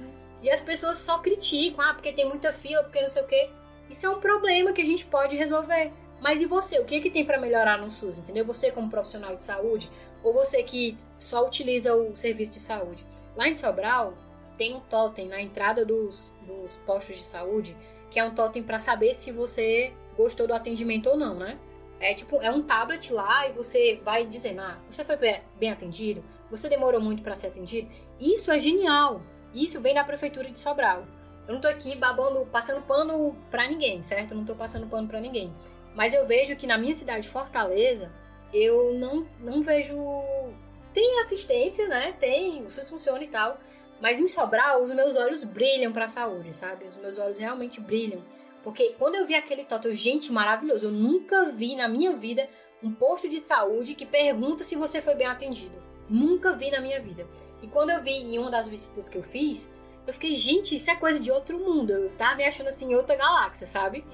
E as pessoas só criticam, ah, porque tem muita fila, porque não sei o quê. Isso é um problema que a gente pode resolver. Mas e você? O que, é que tem para melhorar no SUS, entendeu? Você como profissional de saúde, ou você que só utiliza o serviço de saúde. Lá em Sobral, tem um totem na entrada dos, dos postos de saúde, que é um totem para saber se você gostou do atendimento ou não, né? É tipo, é um tablet lá e você vai dizendo, ah, você foi bem atendido? Você demorou muito para ser atendido? Isso é genial. Isso vem da prefeitura de Sobral. Eu não tô aqui babando, passando pano para ninguém, certo? Eu não tô passando pano para ninguém. Mas eu vejo que na minha cidade, Fortaleza, eu não, não vejo. Tem assistência, né? Tem, o SUS funciona e tal. Mas em Sobral, os meus olhos brilham para a saúde, sabe? Os meus olhos realmente brilham. Porque quando eu vi aquele totem, gente, maravilhoso. Eu nunca vi na minha vida um posto de saúde que pergunta se você foi bem atendido. Nunca vi na minha vida. E quando eu vi em uma das visitas que eu fiz, eu fiquei, gente, isso é coisa de outro mundo. Eu tava me achando assim outra galáxia, sabe?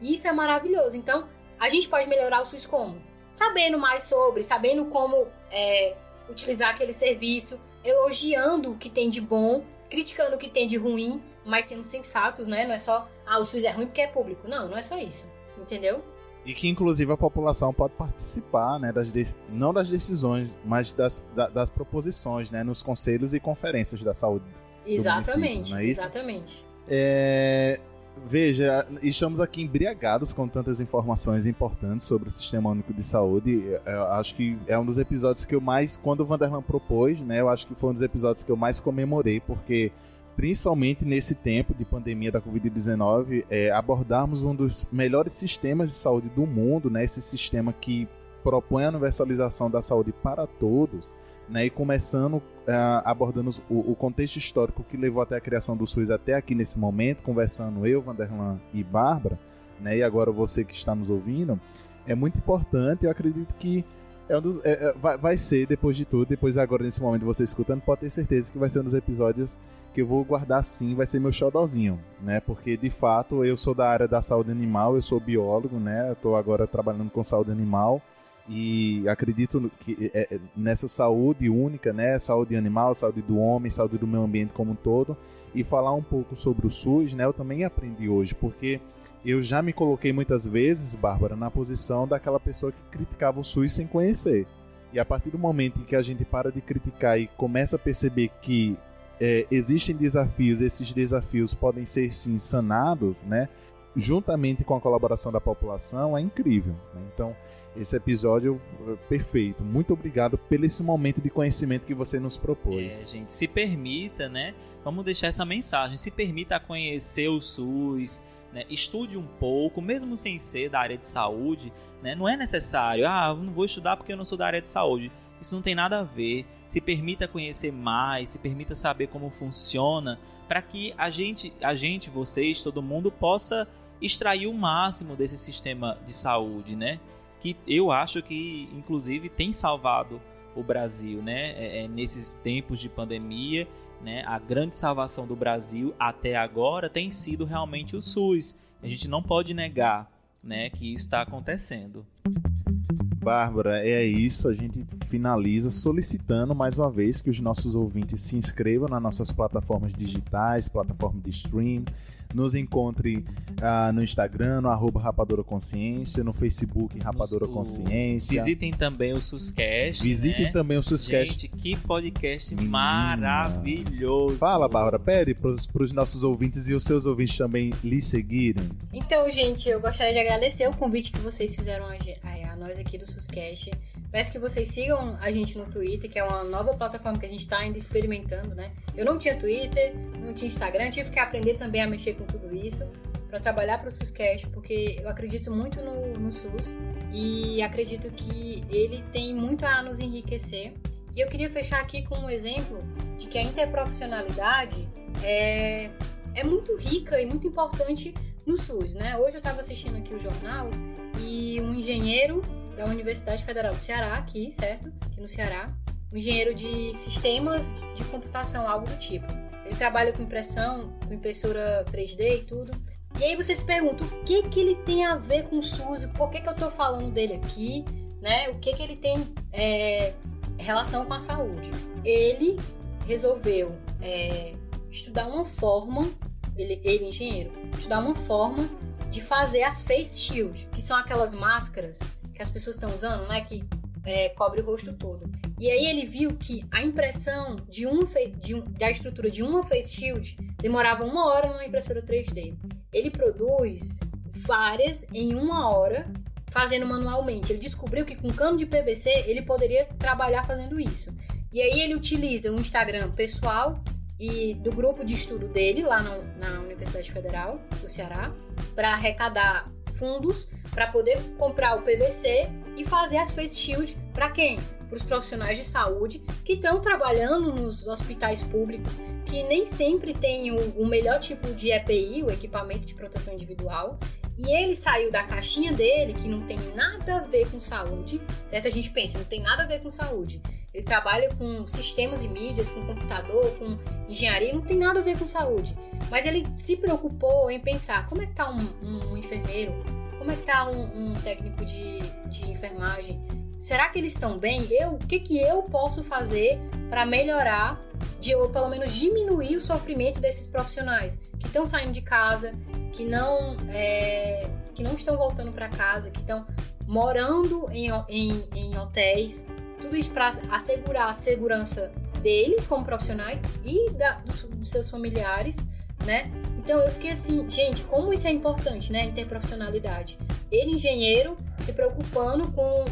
E isso é maravilhoso. Então, a gente pode melhorar o SUS como? Sabendo mais sobre, sabendo como é, utilizar aquele serviço, elogiando o que tem de bom, criticando o que tem de ruim, mas sendo sensatos, né? Não é só, ah, o SUS é ruim porque é público. Não, não é só isso. Entendeu? E que inclusive a população pode participar, né, das de... não das decisões, mas das, da, das proposições, né, nos conselhos e conferências da saúde. Exatamente, é exatamente. É, Veja, estamos aqui embriagados com tantas informações importantes sobre o Sistema Único de Saúde. Eu acho que é um dos episódios que eu mais, quando o Vanderlan propôs, né, eu acho que foi um dos episódios que eu mais comemorei, porque principalmente nesse tempo de pandemia da Covid-19, é, abordarmos um dos melhores sistemas de saúde do mundo, né, esse sistema que propõe a universalização da saúde para todos, né, e começando uh, abordando o, o, contexto histórico que levou até a criação do SUS até aqui nesse momento, conversando eu, Vanderlan e Bárbara, né, e agora você que está nos ouvindo, é muito importante. Eu acredito que é um dos, é, é, vai, vai ser, depois de tudo, depois agora nesse momento você escutando, pode ter certeza que vai ser um dos episódios que eu vou guardar sim, vai ser meu xodózinho, né? Porque de fato eu sou da área da saúde animal, eu sou biólogo, né? Tô agora trabalhando com saúde animal e acredito que é, é, nessa saúde única, né, saúde animal, saúde do homem, saúde do meio ambiente como um todo, e falar um pouco sobre o SUS, né, eu também aprendi hoje, porque eu já me coloquei muitas vezes, Bárbara, na posição daquela pessoa que criticava o SUS sem conhecer. E a partir do momento em que a gente para de criticar e começa a perceber que é, existem desafios, esses desafios podem ser sim sanados, né, juntamente com a colaboração da população, é incrível. Né? Então, esse episódio é perfeito. Muito obrigado pelo esse momento de conhecimento que você nos propôs. É, gente, se permita, né? Vamos deixar essa mensagem. Se permita conhecer o SUS, né? estude um pouco, mesmo sem ser da área de saúde, né? Não é necessário, ah, não vou estudar porque eu não sou da área de saúde. Isso não tem nada a ver. Se permita conhecer mais, se permita saber como funciona, para que a gente, a gente, vocês, todo mundo possa extrair o máximo desse sistema de saúde, né? que eu acho que, inclusive, tem salvado o Brasil, né? É, é, nesses tempos de pandemia, né? A grande salvação do Brasil até agora tem sido realmente o SUS. A gente não pode negar, né, que isso está acontecendo. Bárbara, é isso. A gente finaliza solicitando mais uma vez que os nossos ouvintes se inscrevam nas nossas plataformas digitais, plataforma de stream, nos encontre uh, no Instagram, no arroba Rapadora Consciência, no Facebook Rapadora no, Consciência. Visitem também o Suscast. Visitem né? também o Suscast. Gente, que podcast maravilhoso. Fala, Bárbara, pede para os nossos ouvintes e os seus ouvintes também lhe seguirem. Então, gente, eu gostaria de agradecer o convite que vocês fizeram a, a, a nós aqui do Suscast. Peço que vocês sigam a gente no Twitter, que é uma nova plataforma que a gente está ainda experimentando, né? Eu não tinha Twitter, não tinha Instagram, tive que aprender também a mexer com tudo isso para trabalhar para o SUSCast, porque eu acredito muito no, no SUS e acredito que ele tem muito a nos enriquecer. E eu queria fechar aqui com um exemplo de que a interprofissionalidade é, é muito rica e muito importante no SUS, né? Hoje eu estava assistindo aqui o jornal e um engenheiro da Universidade Federal do Ceará, aqui, certo? Aqui no Ceará, um engenheiro de sistemas de computação, algo do tipo Ele trabalha com impressão, com impressora 3D e tudo. E aí você se pergunta o que que ele tem a ver com o SUS, por que, que eu tô falando dele aqui, né? O que que ele tem é, relação com a saúde. Ele resolveu é, estudar uma forma, ele, ele engenheiro, estudar uma forma de fazer as face shield, que são aquelas máscaras que as pessoas estão usando, né? Que é, cobre o rosto todo. E aí ele viu que a impressão de uma de um, da estrutura de uma face shield demorava uma hora numa impressora 3D. Ele produz várias em uma hora fazendo manualmente. Ele descobriu que com cano de PVC ele poderia trabalhar fazendo isso. E aí ele utiliza o Instagram pessoal e do grupo de estudo dele lá no, na Universidade Federal do Ceará para arrecadar fundos para poder comprar o PVC e fazer as face shield para quem? Para os profissionais de saúde que estão trabalhando nos hospitais públicos, que nem sempre tem o, o melhor tipo de EPI, o equipamento de proteção individual, e ele saiu da caixinha dele, que não tem nada a ver com saúde, certo? A gente pensa, não tem nada a ver com saúde. Ele trabalha com sistemas e mídias, com computador, com engenharia, não tem nada a ver com saúde. Mas ele se preocupou em pensar como é que tá um, um enfermeiro, como é que tá um, um técnico de, de enfermagem. Será que eles estão bem? Eu, o que, que eu posso fazer para melhorar, de, ou pelo menos diminuir o sofrimento desses profissionais que estão saindo de casa, que não, é, que não estão voltando para casa, que estão morando em, em, em hotéis, tudo isso para assegurar a segurança deles como profissionais e da, dos, dos, seus familiares, né? Então eu fiquei assim, gente, como isso é importante, né? Interprofissionalidade. Ele, engenheiro, se preocupando com,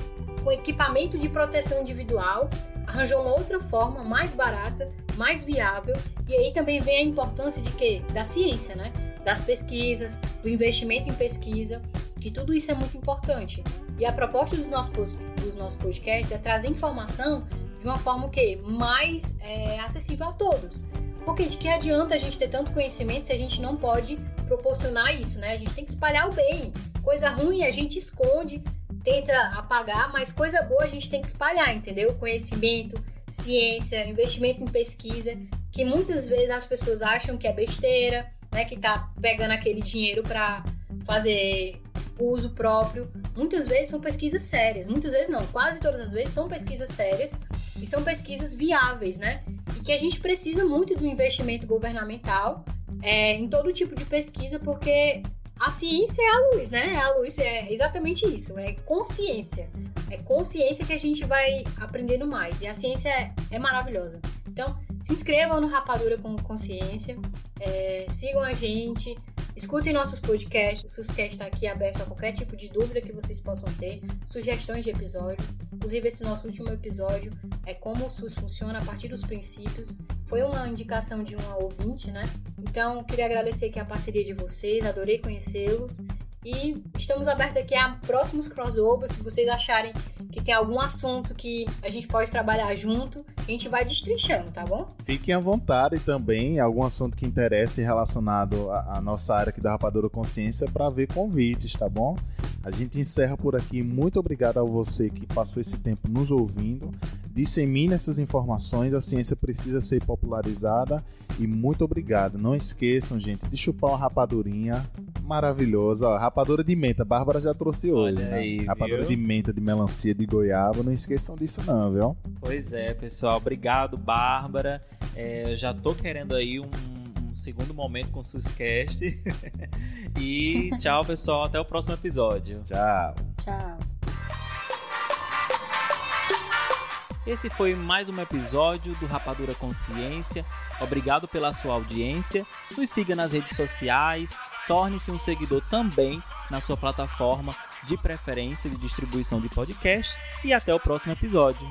com equipamento de proteção individual, arranjou uma outra forma mais barata, mais viável, e aí também vem a importância de quê? Da ciência, né? Das pesquisas, do investimento em pesquisa, que tudo isso é muito importante. E a proposta dos nossos, dos nossos podcasts é trazer informação de uma forma que mais é, acessível a todos. Porque de que adianta a gente ter tanto conhecimento se a gente não pode proporcionar isso, né? A gente tem que espalhar o bem. Coisa ruim a gente esconde, tenta apagar, mas coisa boa a gente tem que espalhar, entendeu? Conhecimento, ciência, investimento em pesquisa, que muitas vezes as pessoas acham que é besteira, né? Que tá pegando aquele dinheiro para fazer uso próprio. Muitas vezes são pesquisas sérias, muitas vezes não, quase todas as vezes são pesquisas sérias e são pesquisas viáveis, né? E que a gente precisa muito do investimento governamental é, em todo tipo de pesquisa, porque a ciência é a luz, né? A luz é exatamente isso, é consciência. É consciência que a gente vai aprendendo mais. E a ciência é, é maravilhosa. Então, se inscrevam no Rapadura com Consciência, é, sigam a gente, Escutem nossos podcasts. O SUSCast está aqui aberto a qualquer tipo de dúvida que vocês possam ter, sugestões de episódios. Inclusive, esse nosso último episódio é como o SUS funciona a partir dos princípios. Foi uma indicação de uma ouvinte, né? Então, queria agradecer aqui a parceria de vocês, adorei conhecê-los. E estamos abertos aqui a próximos crossovers. Se vocês acharem que tem algum assunto que a gente pode trabalhar junto, a gente vai destrinchando, tá bom? Fiquem à vontade também, algum assunto que interesse relacionado à, nossa área aqui da Rapadura Consciência para ver convites, tá bom? A gente encerra por aqui. Muito obrigado a você que passou esse tempo nos ouvindo. Dissemine essas informações, a ciência precisa ser popularizada. E muito obrigado. Não esqueçam, gente, de chupar uma rapadurinha maravilhosa. Ó, rapadura de menta, Bárbara já trouxe hoje. Olha né? aí, rapadura viu? de menta, de melancia, de goiaba. Não esqueçam disso, não, viu? Pois é, pessoal. Obrigado, Bárbara. É, eu já tô querendo aí um, um segundo momento com o Suscast. [LAUGHS] e tchau, pessoal. Até o próximo episódio. Tchau. Tchau. Esse foi mais um episódio do Rapadura Consciência. Obrigado pela sua audiência. Nos siga nas redes sociais. Torne-se um seguidor também na sua plataforma de preferência de distribuição de podcast. E até o próximo episódio.